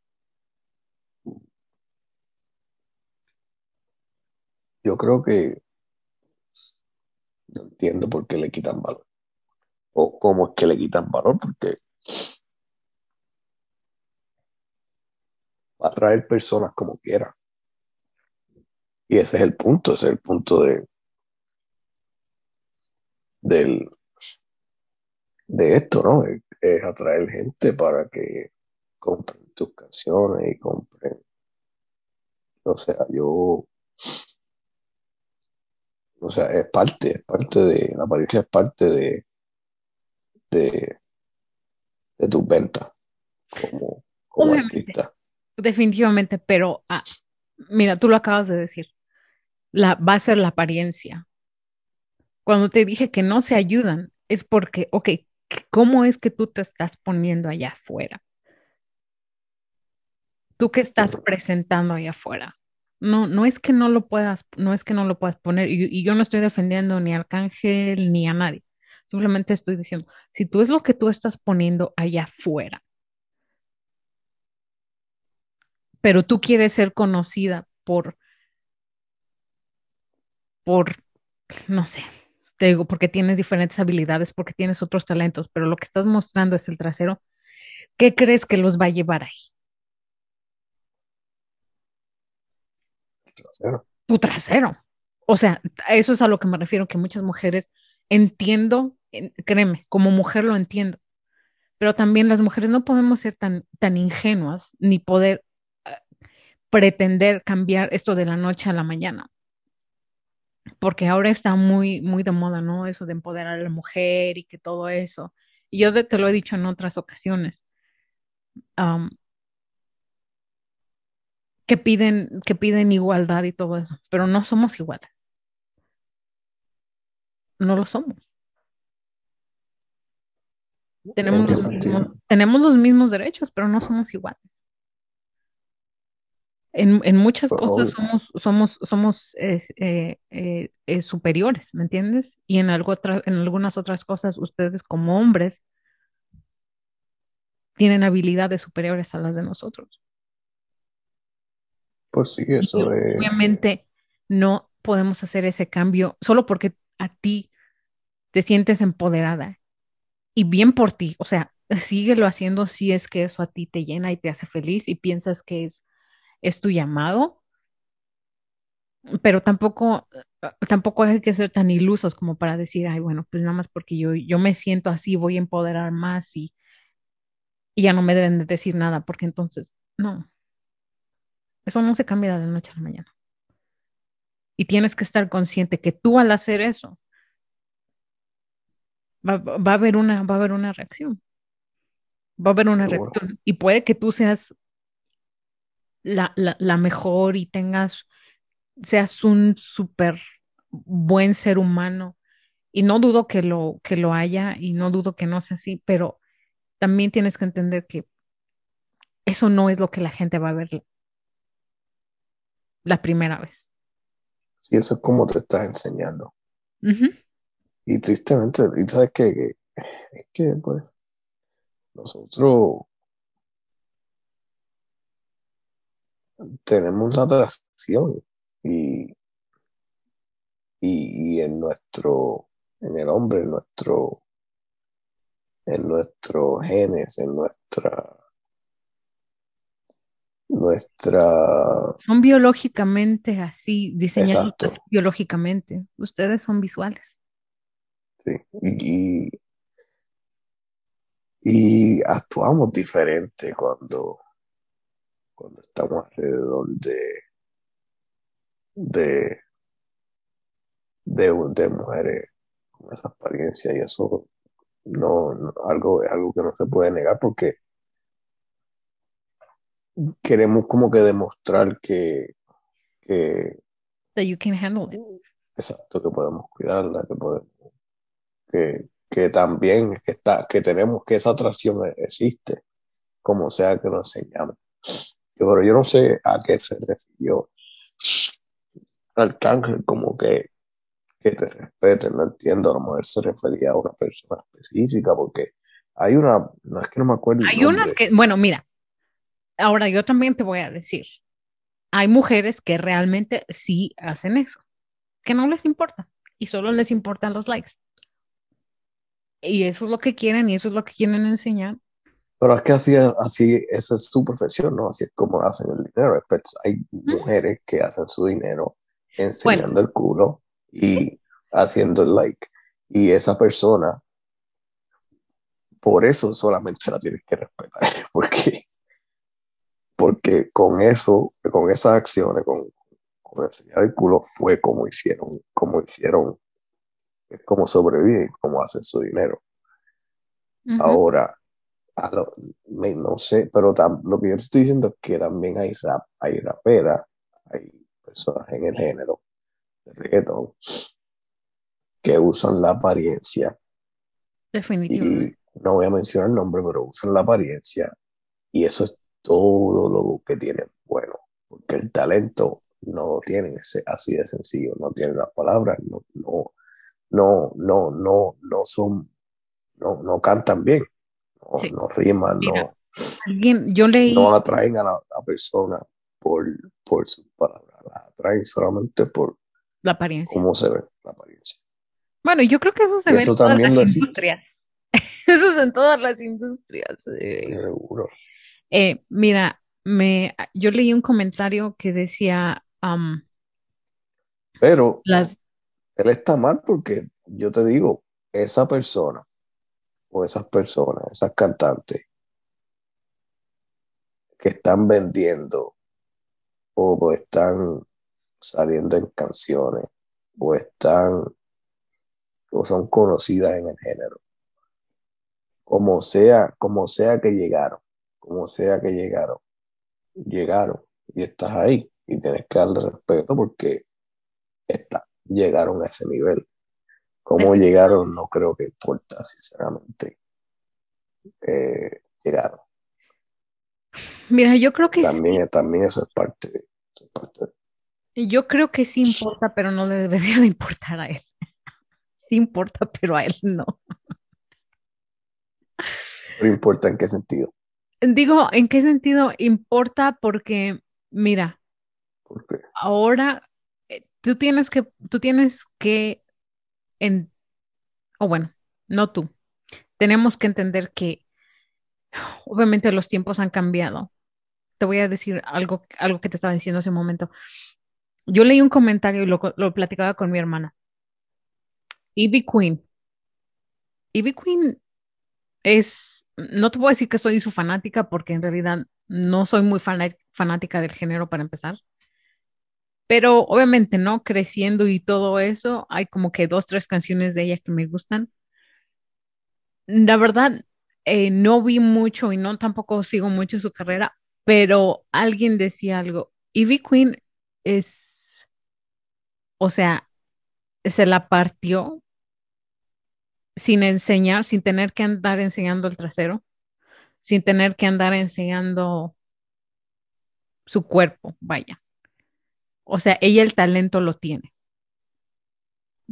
yo creo que no entiendo por qué le quitan valor. O cómo es que le quitan valor, porque va a traer personas como quiera. Y ese es el punto, ese es el punto de, del, de esto, ¿no? Es, es atraer gente para que compren tus canciones y compren. O sea, yo. O sea, es parte, es parte de. La apariencia es parte de. de, de tus ventas como, como
Obviamente.
artista.
Definitivamente, pero ah, mira, tú lo acabas de decir. La, va a ser la apariencia. Cuando te dije que no se ayudan, es porque, ok, ¿cómo es que tú te estás poniendo allá afuera? ¿Tú qué estás presentando allá afuera? No, no es que no lo puedas, no es que no lo puedas poner, y, y yo no estoy defendiendo ni a Arcángel ni a nadie. Simplemente estoy diciendo, si tú es lo que tú estás poniendo allá afuera, pero tú quieres ser conocida por, por, no sé, te digo, porque tienes diferentes habilidades, porque tienes otros talentos, pero lo que estás mostrando es el trasero, ¿qué crees que los va a llevar ahí?
Trasero.
Tu trasero. O sea, eso es a lo que me refiero, que muchas mujeres entiendo, en- créeme, como mujer lo entiendo, pero también las mujeres no podemos ser tan, tan ingenuas ni poder eh, pretender cambiar esto de la noche a la mañana. Porque ahora está muy, muy de moda, ¿no? Eso de empoderar a la mujer y que todo eso. Y yo te lo he dicho en otras ocasiones, que piden, que piden igualdad y todo eso, pero no somos iguales. No lo somos. Tenemos tenemos los mismos derechos, pero no somos iguales. En, en muchas cosas
obvio.
somos, somos, somos eh, eh, eh, superiores, ¿me entiendes? Y en, algo otra- en algunas otras cosas, ustedes como hombres tienen habilidades superiores a las de nosotros.
Pues sí,
Y
eso es.
obviamente no podemos hacer ese cambio solo porque a ti te sientes empoderada y bien por ti. O sea, síguelo haciendo si es que eso a ti te llena y te hace feliz y piensas que es, es tu llamado, pero tampoco, tampoco hay que ser tan ilusos como para decir, ay, bueno, pues nada más porque yo, yo me siento así, voy a empoderar más y, y ya no me deben de decir nada, porque entonces, no, eso no se cambia de la noche a la mañana. Y tienes que estar consciente que tú al hacer eso, va, va a haber una, va a haber una reacción. Va a haber una reacción. Y puede que tú seas la, la, la mejor y tengas, seas un súper buen ser humano. Y no dudo que lo, que lo haya y no dudo que no sea así, pero también tienes que entender que eso no es lo que la gente va a ver la primera vez.
Sí, eso es como te estás enseñando. Y tristemente, y sabes que es que pues nosotros tenemos la atracción y, y, y en nuestro, en el hombre, en nuestro, en nuestros genes, en nuestra, nuestra,
Son biológicamente así, diseñados así biológicamente. Ustedes son visuales.
sí, y, y actuamos diferente cuando, cuando estamos alrededor de, de, de, de mujeres con esa apariencia y eso no, no- algo, es algo que no se puede negar porque queremos como que demostrar que, que
That you can handle it.
exacto, que podemos cuidarla, que podemos, que, que también que está, que tenemos que esa atracción existe, como sea que lo enseñamos. Pero yo no sé a qué se refirió Arcángel, como que, que te respeten, no entiendo, a lo mejor se refería a una persona específica, porque hay una, no es que no me acuerdo
Hay unas que, bueno, mira, ahora yo también te voy a decir, hay mujeres que realmente sí hacen eso, que no les importa y solo les importan los likes. Y eso es lo que quieren y eso es lo que quieren enseñar.
Pero es que así, así, esa es su profesión, ¿no? Así es como hacen el dinero. Hay mujeres que hacen su dinero enseñando el culo y haciendo el like. Y esa persona, por eso solamente la tienes que respetar. Porque, porque con eso, con esas acciones, con, con enseñar el culo, fue como hicieron, como hicieron, es como sobreviven, como hacen su dinero. Ahora, lo- me- no sé, pero tam- lo que yo estoy diciendo es que también hay rap, hay raperas, hay personas en el género de reggaetón que usan la apariencia.
Definitivamente.
y no voy a mencionar el nombre, pero usan la apariencia y eso es todo lo que tienen. Bueno, porque el talento no lo tienen ese, así de sencillo, no tienen las palabras, no, no, no, no, no, no son, no, no cantan bien, no,
Sí.
no riman, no,
Alguien, yo leí,
no atraen a la, a persona por, por sus palabras, la atraen solamente por
la apariencia.
cómo se ve la apariencia.
Bueno, yo creo que eso se
Y
ve en
eso
todas
también
las
existe.
industrias. Eso es en todas las industrias. eh.
Seguro.
Eh, mira, me, yo leí un comentario que decía,
Pero
las,
él está mal porque yo te digo, esa persona o esas personas, esas cantantes que están vendiendo o están saliendo en canciones o están o son conocidas en el género. Como sea, como sea que llegaron, como sea que llegaron, llegaron y estás ahí y tienes que darle respeto porque está, llegaron a ese nivel. Cómo llegaron no creo que importa, sinceramente. Eh, llegaron.
mira, yo creo que sí,
También, también eso es parte, parte
yo creo que sí importa, pero no le debería de importar a él. Sí importa, pero a él no.
Pero importa en qué sentido.
Digo, ¿en qué sentido importa? Porque, mira, ahora eh, tú tienes que, tú tienes que, o bueno, no tú, tenemos que entender que obviamente los tiempos han cambiado. Te voy a decir algo, algo que te estaba diciendo hace un momento. Yo leí un comentario y lo, lo platicaba con mi hermana. Ivy Queen. Ivy Queen es, no te puedo decir que soy su fanática porque en realidad no soy muy fanática del género para empezar. Pero obviamente, ¿no? Creciendo y todo eso, hay como que dos, tres canciones de ella que me gustan. La verdad, eh, no vi mucho y no tampoco sigo mucho su carrera, pero alguien decía algo. Ivy Queen es, o sea, se la partió sin enseñar, sin tener que andar enseñando el trasero, sin tener que andar enseñando su cuerpo, vaya. O sea, ella el talento lo tiene.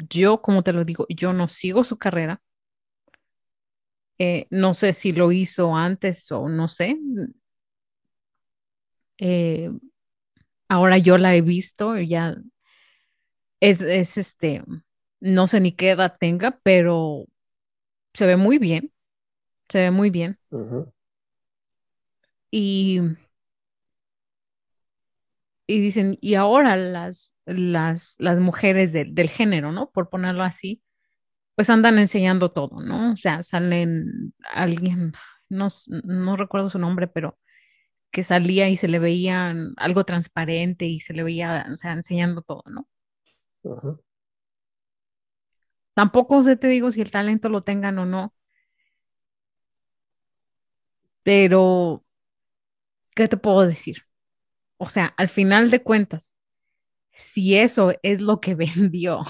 Yo, como te lo digo, yo no sigo su carrera. Eh, no sé si lo hizo antes o no sé. Eh, ahora yo la he visto, ya es, es este, no sé ni qué edad tenga, pero se ve muy bien, se ve muy bien. Y, y dicen, y ahora las, las, las mujeres de- del género, ¿no? Por ponerlo así, pues andan enseñando todo, ¿no? O sea, salen alguien, no, no recuerdo su nombre, pero que salía y se le veía algo transparente y se le veía, o sea, enseñando todo, ¿no? Tampoco sé, te digo, si el talento lo tengan o no, pero ¿qué te puedo decir? O sea, al final de cuentas, si eso es lo que vendió,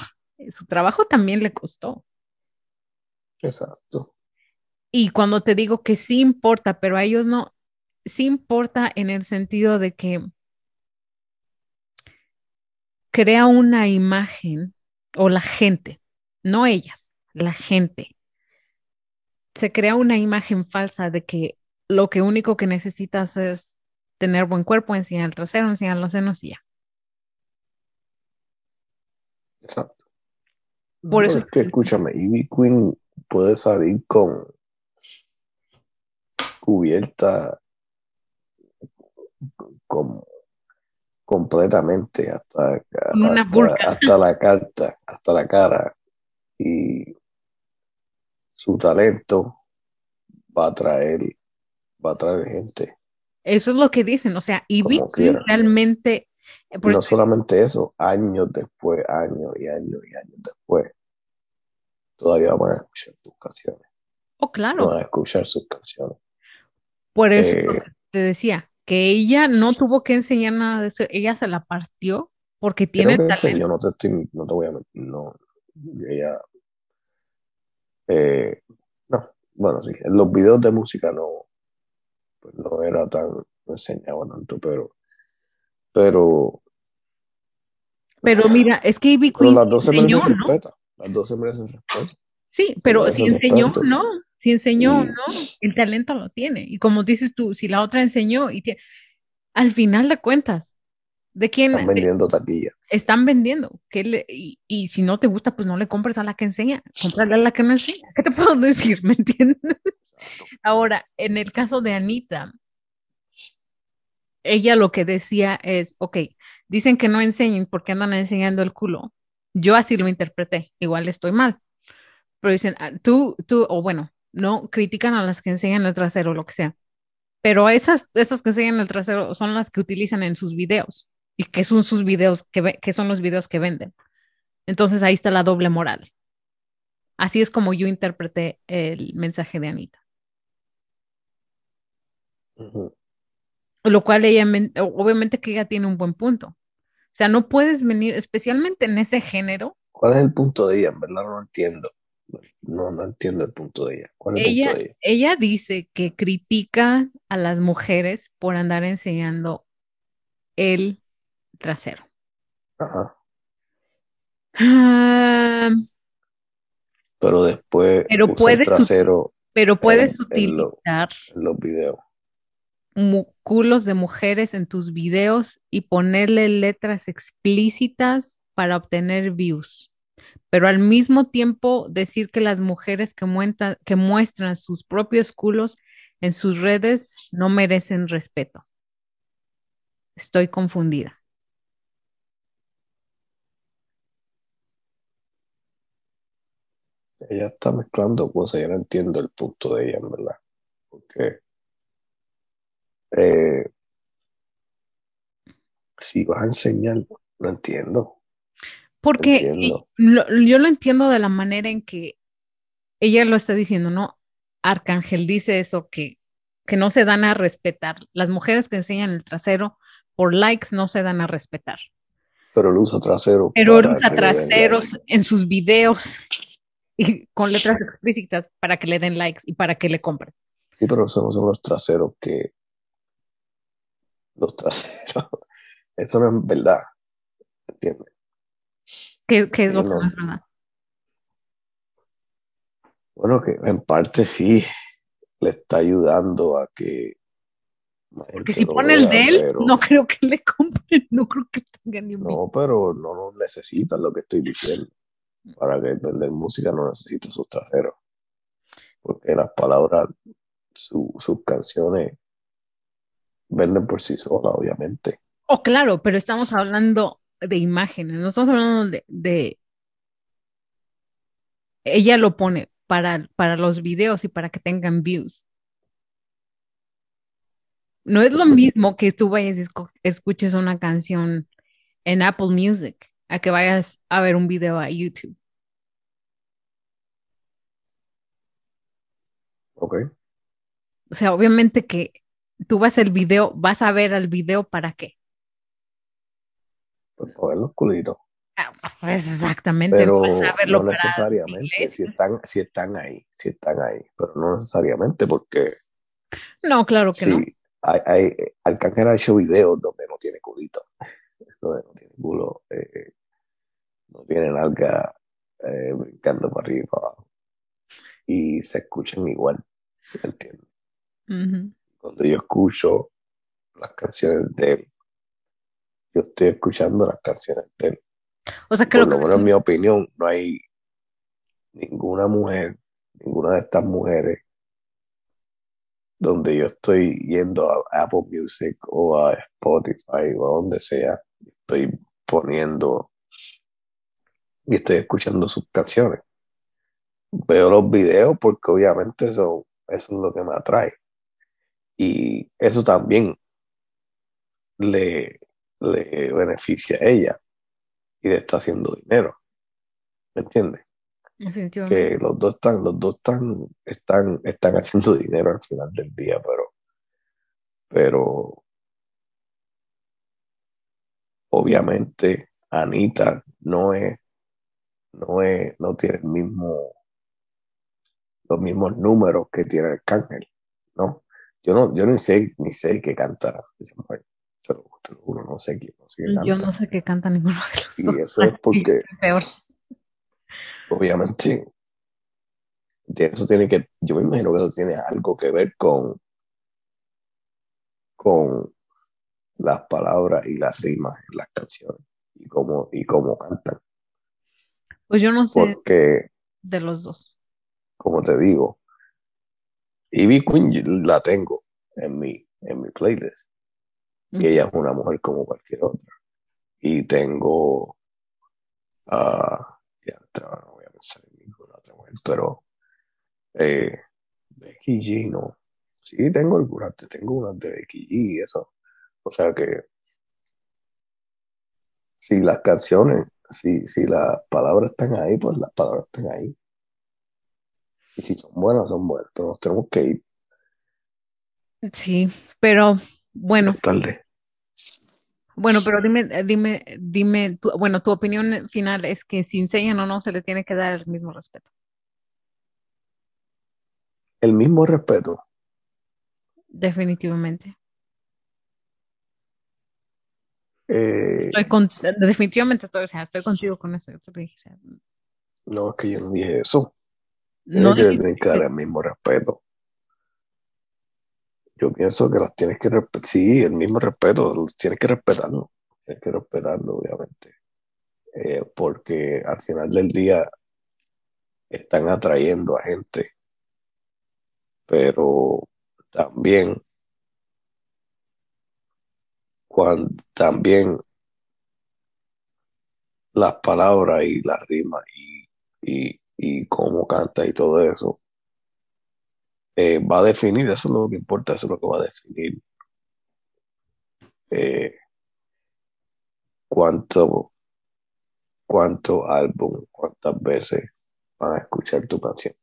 su trabajo también le costó.
Exacto.
Y cuando te digo que sí importa, pero a ellos no, sí importa en el sentido de que crea una imagen, o la gente, no ellas, la gente, se crea una imagen falsa de que lo que único que necesitas es tener buen cuerpo, enseñar el trasero, enseñar los senos y ya.
Exacto.
Por
No,
eso
es que escúchame, Ivy Queen puede salir con cubierta con, completamente hasta, hasta, hasta la carta, hasta la cara. Y su talento va a traer, va a traer gente.
Eso es lo que dicen, o sea, Queen
quiera.
realmente, eh,
Y
por
no solamente eso, años después, años y años y años después, todavía van a escuchar tus canciones,
oh, claro,
van a escuchar sus canciones.
por eso
Eh,
te decía, que ella no tuvo que enseñar nada de eso, ella se la partió porque tiene
creo que
el talento.
no te estoy, no te voy a mentir, no, ella, eh, no, bueno, sí, en los videos de música no, pues no era tan, no enseñaba tanto, pero, pero,
Pero mira, es que Ivy Queen
las dos se
enseñó,
merecen
¿no?
respeto, las dos se merecen respeto,
Sí, pero
merecen
si enseñó,
respeto.
¿no? Si enseñó,
Y-
¿no? El talento lo tiene. Y como dices tú, si la otra enseñó y tiene, al final de cuentas, ¿de quién
Están vendiendo taquilla.
están vendiendo? ¿Qué le- y, y si no te gusta, pues no le compres a la que enseña, cómprale a la que no enseña. ¿Qué te puedo decir? ¿Me entiendes? Ahora, en el caso de Anita, ella lo que decía es, ok, dicen que no enseñen porque andan enseñando el culo. Yo así lo interpreté, igual estoy mal. Pero dicen, ah, tú, tú, o bueno, no critican a las que enseñan el trasero, lo que sea. Pero esas, esas que enseñan el trasero son las que utilizan en sus videos. Y que son sus videos, que, que son los videos que venden. Entonces ahí está la doble moral. Así es como yo interpreté el mensaje de Anita. Lo cual ella, men- obviamente que ella tiene un buen punto. O sea, no puedes venir, especialmente en ese género,
¿Cuál es el punto de ella? En verdad no entiendo. No, no entiendo el punto de ella. ¿Cuál es el
ella,
punto de ella?
ella dice que critica a las mujeres por andar enseñando el trasero.
Ajá.
Ah,
Pero después
Pero
el
puedes
trasero
pero puedes
En- en lo-
utilizar
en los videos.
Culos de mujeres en tus videos y ponerle letras explícitas para obtener views. Pero al mismo tiempo decir que las mujeres que, que muestran sus propios culos en sus redes no merecen respeto. Estoy confundida.
Ella está mezclando cosas, yo no entiendo el punto de ella, verdad. Porque eh, si vas a enseñar, no entiendo.
Porque
Entiendo.
lo- yo lo entiendo de la manera en que ella lo está diciendo, ¿no? Arcángel dice eso, que que no se dan a respetar. Las mujeres que enseñan el trasero por likes no se dan a respetar.
Pero él usa trasero.
Pero usa traseros
like.
en sus videos y con letras explícitas para que le den likes y para que le compren.
Sí, pero esos no son los traseros que. Los traseros. Eso no es verdad. ¿Entiendes?
¿Qué, qué es lo que
no.
no es verdad?
Bueno, que en parte sí le está ayudando a que.
Porque si pone el de él,
pero-
no creo que le compren, no creo que tenga ni un.
No, pero no lo necesitas lo que estoy diciendo. Para que vender música no necesita sus traseros. Porque las palabras, su- sus canciones venden por sí solas, obviamente.
Oh, claro, pero estamos hablando de imágenes, no estamos hablando de, de- Ella lo pone para, para los videos y para que tengan views. No es lo mismo que tú vayas y escuches una canción en Apple Music a que vayas a ver un video a YouTube.
¿Ok?
O sea, obviamente que tú vas al video, vas a ver al video para qué.
Pues para ver los culitos.
Ah, pues exactamente,
Pero
no vas a verlo
no
para
necesariamente, si están, si están ahí, si están ahí. Pero no necesariamente porque
No, claro que no.
sí, hay, hay, Arcángel ha hecho videos donde no tiene culito, donde no tiene culo, eh, no tiene nalga eh, brincando para arriba y para abajo. Y se escuchan igual, ¿entiendes?
Ujú.
Cuando yo escucho las canciones de él, yo estoy escuchando las canciones de él.
O sea,
Por
creo
lo
que
menos en mi opinión, no hay ninguna mujer, ninguna de estas mujeres donde yo estoy yendo a Apple Music o a Spotify o a donde sea, estoy poniendo y estoy escuchando sus canciones. Veo los videos porque obviamente eso, eso es lo que me atrae. Y eso también le, le beneficia a ella y le está haciendo dinero. ¿Me entiendes? que los dos están, los dos están, están, están haciendo dinero al final del día, pero, pero obviamente Anita no es, no es, no tiene el mismo, los mismos números que tiene Arcángel, ¿no? Yo no, yo ni sé, ni sé qué canta esa mujer. Se lo, te lo juro, no sé quién, no sé qué
Yo no sé qué canta ninguno de los
Y
dos.
eso es porque
Peor.
obviamente eso tiene que, yo me imagino que eso tiene algo que ver con, con las palabras y las rimas en las canciones y cómo, y cómo cantan.
Pues yo no sé
Porque,
de los dos.
como te digo, Ivy Queen yo la tengo en mi, en mi playlist. Y ella es una mujer como cualquier otra. Y tengo, ah, ya no voy a pensar en ninguna otra mujer, pero eh, Becky G, no. Sí, tengo algunas, tengo unas de Becky G y eso. O sea que si las canciones, si, si las palabras están ahí, pues las palabras están ahí. Y si son buenas, son buenas. Pero nos tenemos que ir.
Sí, pero bueno,
Es tarde.
bueno, pero dime, dime, dime, tu- bueno, tu opinión final es que si enseñan o no se le tiene que dar el mismo respeto.
El mismo respeto.
Definitivamente.
eh,
Estoy con, definitivamente estoy, o sea, estoy contigo con eso. Yo te lo dije, o sea,
no, es que yo no dije eso.
No
que, que dar el mismo respeto. Yo pienso que las tienes que respetar. Sí, el mismo respeto, los tienes que respetarlo. Tienes que respetarlo, obviamente. Eh, porque al final del día están atrayendo a gente. Pero también, cuando, también las palabras y las rimas y, y, y cómo canta y todo eso eh, va a definir, eso es lo que importa, eso es lo que va a definir eh, cuánto, cuánto álbum, cuántas veces van a escuchar tu canción.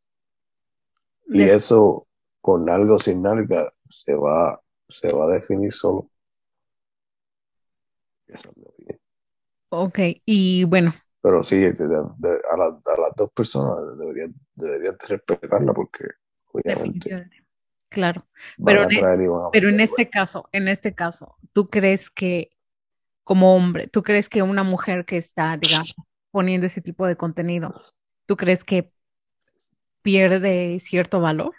Y
de-
eso, con algo o sin nalga, se va, se va a definir solo. Esa es mi opinión.
Ok, y bueno,
Pero sí, de- de- de- a, la- a las dos personas deberían, deberían de respetarla porque obviamente
claro. Pero en, e- pero en este caso, en este caso, ¿tú crees que como hombre, tú crees que una mujer que está, digamos, poniendo ese tipo de contenido, ¿tú crees que pierde cierto valor?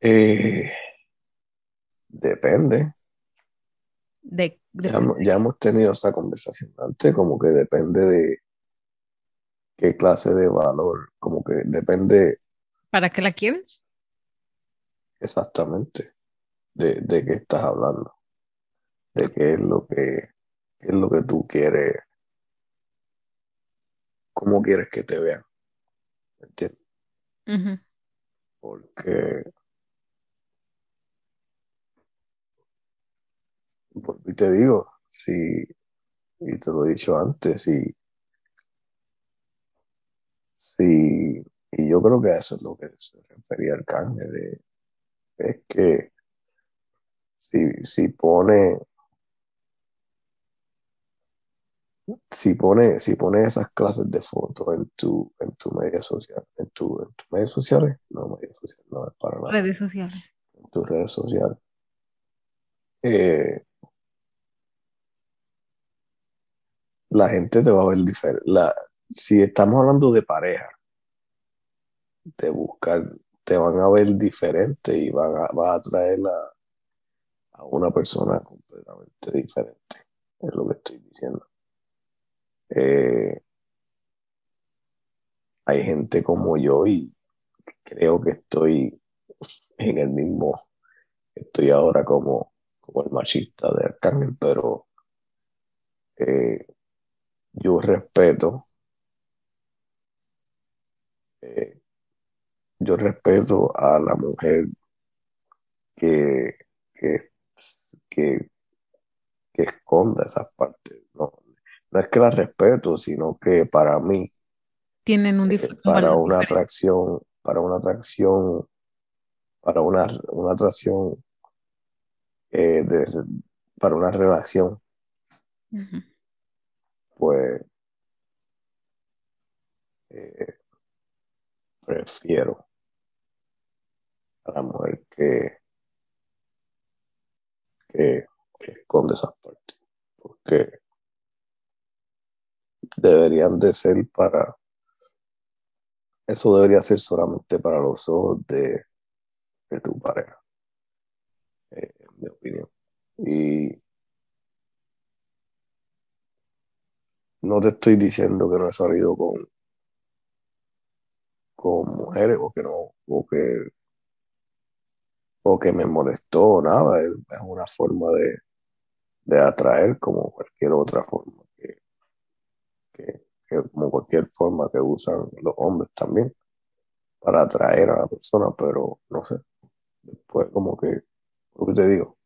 Eh, depende.
De, de-
Ya, hemos- ya hemos tenido esa conversación antes, como que depende de qué clase de valor, como que depende
¿para qué la quieres?
exactamente de, de qué estás hablando, de qué es lo que, qué es lo que tú quieres, cómo quieres que te vean, ¿me entiendes? Porque, y te digo, si, y te lo he dicho antes, si, si, y yo creo que eso es lo que se refería el de, es que si, si pone, si pone, si pone esas clases de fotos en tu, en tu media social, en tu, en tus redes sociales, no medios sociales, no es para nada,
Redes sociales.
en tus redes sociales, eh, la gente te va a ver diferente. Si estamos hablando de pareja, de buscar, te van a ver diferente y van a, vas a traer a, a una persona completamente diferente, es lo que estoy diciendo. Eh, hay gente como yo y creo que estoy en el mismo, estoy ahora como, como el machista de Arcángel, pero eh, yo respeto, eh, yo respeto a la mujer que, que, que, que esconda esas partes. No, no es que la respeto, sino que para mí,
Tienen un,
eh, para una
diferente.
atracción, para una atracción, para una, una atracción eh, de, para una relación,
Ujú.
Pues eh, prefiero a la mujer que, que, que esconde esas partes, porque deberían de ser para, eso debería ser solamente para los ojos de, de tu pareja, eh, en mi opinión. Y no te estoy diciendo que no he salido con, con mujeres o que no, o que, o que me molestó o nada, es, una forma de, de atraer como cualquier otra forma que, que como cualquier forma que usan los hombres también para atraer a la persona, pero no sé, después como que, lo que te digo,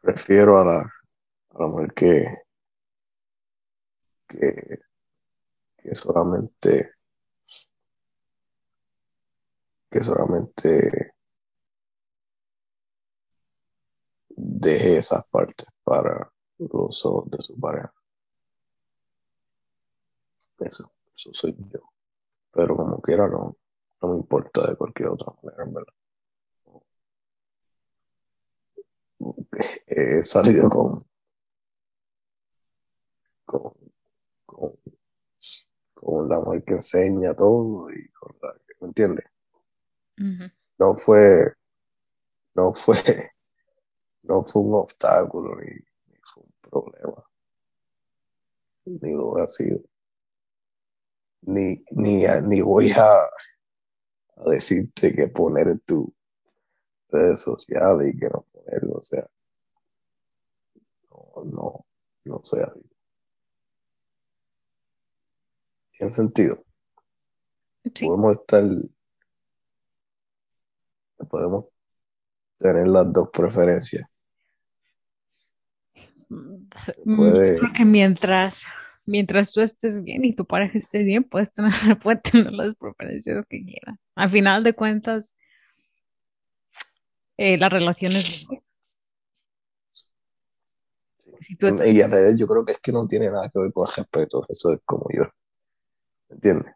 prefiero a la, a la mujer que, que, solamente, que solamente deje esas partes para los ojos de su pareja. Eso, eso soy yo. Pero como quiera, no, no me importa de cualquier otra manera, en verdad. He salido con, con, con la mujer que enseña todo y con la que, ¿me entiendes? No fue, no fue, no fue un obstáculo ni, ni fue un problema, ni lo ha sido. Ni, ni, ni voy a, a decirte que poner en tus redes sociales y que no ponerlo, o sea, no, no, no sea así. ¿Tiene sentido?
Sí,
Podemos estar, podemos tener las dos preferencias.
Mm,
puede,
creo que mientras, mientras tú estés bien y tu pareja esté bien, puedes tener, puede tener las preferencias que quiera. Al final de cuentas, eh, las relaciones. Si tú estás-
Y en realidad yo creo que es que no tiene nada que ver con el respeto, eso es como yo, ¿entiendes?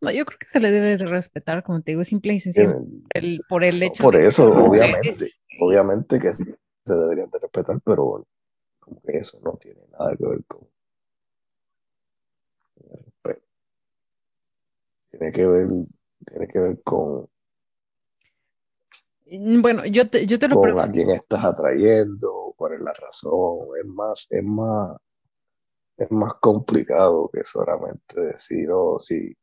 no, yo creo que se le debe de respetar, como te digo, simple y sencillo, por el, por el hecho
Por
de
eso, obviamente, obviamente que se deberían de respetar, pero como que eso no tiene nada que ver con con el respeto. Tiene que ver, tiene que ver con,
Mm, Bueno, yo te, yo te lo pregunto.
a quién estás atrayendo, cuál es la razón, es más, es más, es más complicado que solamente decir, oh, si,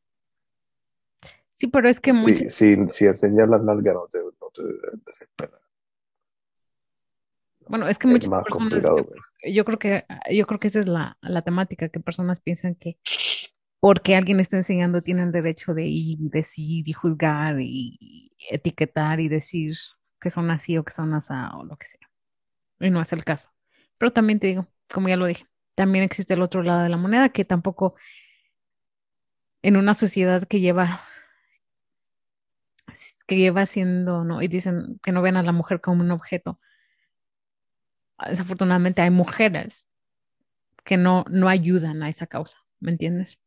Sí, pero es que
si,
muchas,
si, si enseñas las nalgas no te, no te deben de respetar.
bueno, es que
Es
muchas
más
personas,
complicado que
yo creo que, yo creo que esa es la, la temática, que personas piensan que porque alguien está enseñando tienen derecho de ir y decir y juzgar y etiquetar y decir que son así o que son asá o lo que sea. Y no es el caso. Pero también te digo, como ya lo dije, también existe el otro lado de la moneda que tampoco en una sociedad que lleva que lleva siendo, ¿no? Y dicen que no ven a la mujer como un objeto. Desafortunadamente hay mujeres que no, no ayudan a esa causa, ¿me entiendes?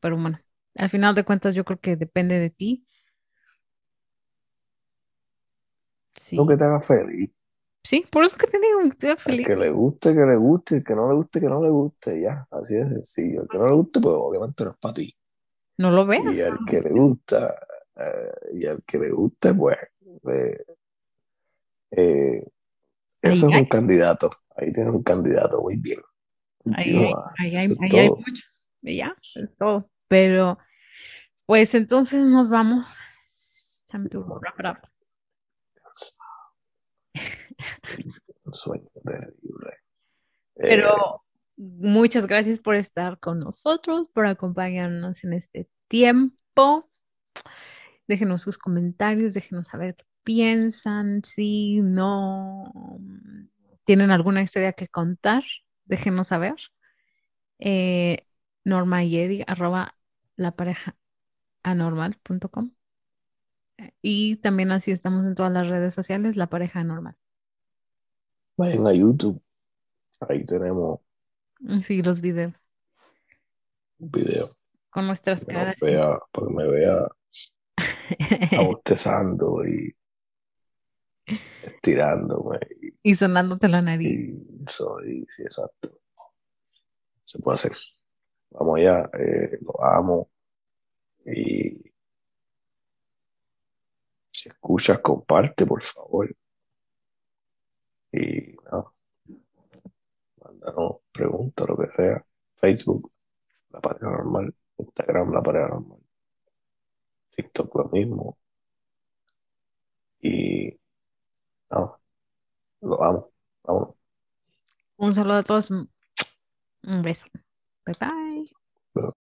Pero bueno, al final de cuentas yo creo que depende de ti.
Lo que te haga feliz.
Sí, por eso que te digo, estoy feliz.
que le guste, que le guste, el que no le guste, que no le guste, ya, así de sencillo. El que no le guste, pues obviamente no es para ti.
No lo veas.
Y al que le gusta, eh, y al que le guste, pues, eh, eh, eso es un candidato. Ahí tienes un candidato, muy bien.
ahí hay, ahí ahí muchos. Y ya, es todo. Pero, pues entonces nos vamos. Time to wrap it up.
Un sueño terrible. Eh,
Pero muchas gracias por estar con nosotros, por acompañarnos en este tiempo. Déjenos sus comentarios, déjenos saber qué piensan, si no tienen alguna historia que contar, déjenos saber. Eh, Norma y Eddie, arroba la pareja anormal.com. Y también así estamos en todas las redes sociales, la pareja anormal.
Vayan a YouTube. Ahí tenemos
Sí, los videos
un video
con nuestras
para
caras.
vea, para que me vea bostezando y estirándome.
y sonándote la nariz.
Y soy, sí, exacto. Se puede hacer. Vamos allá, eh, lo amo. Y si escuchas, comparte, por favor. Y no, mándanos preguntas, lo que sea. Facebook, la pareja normal. Instagram, la pareja normal. TikTok, lo mismo. Y no, lo amo. Vámonos.
Un saludo a todos. Un beso. Bye bye.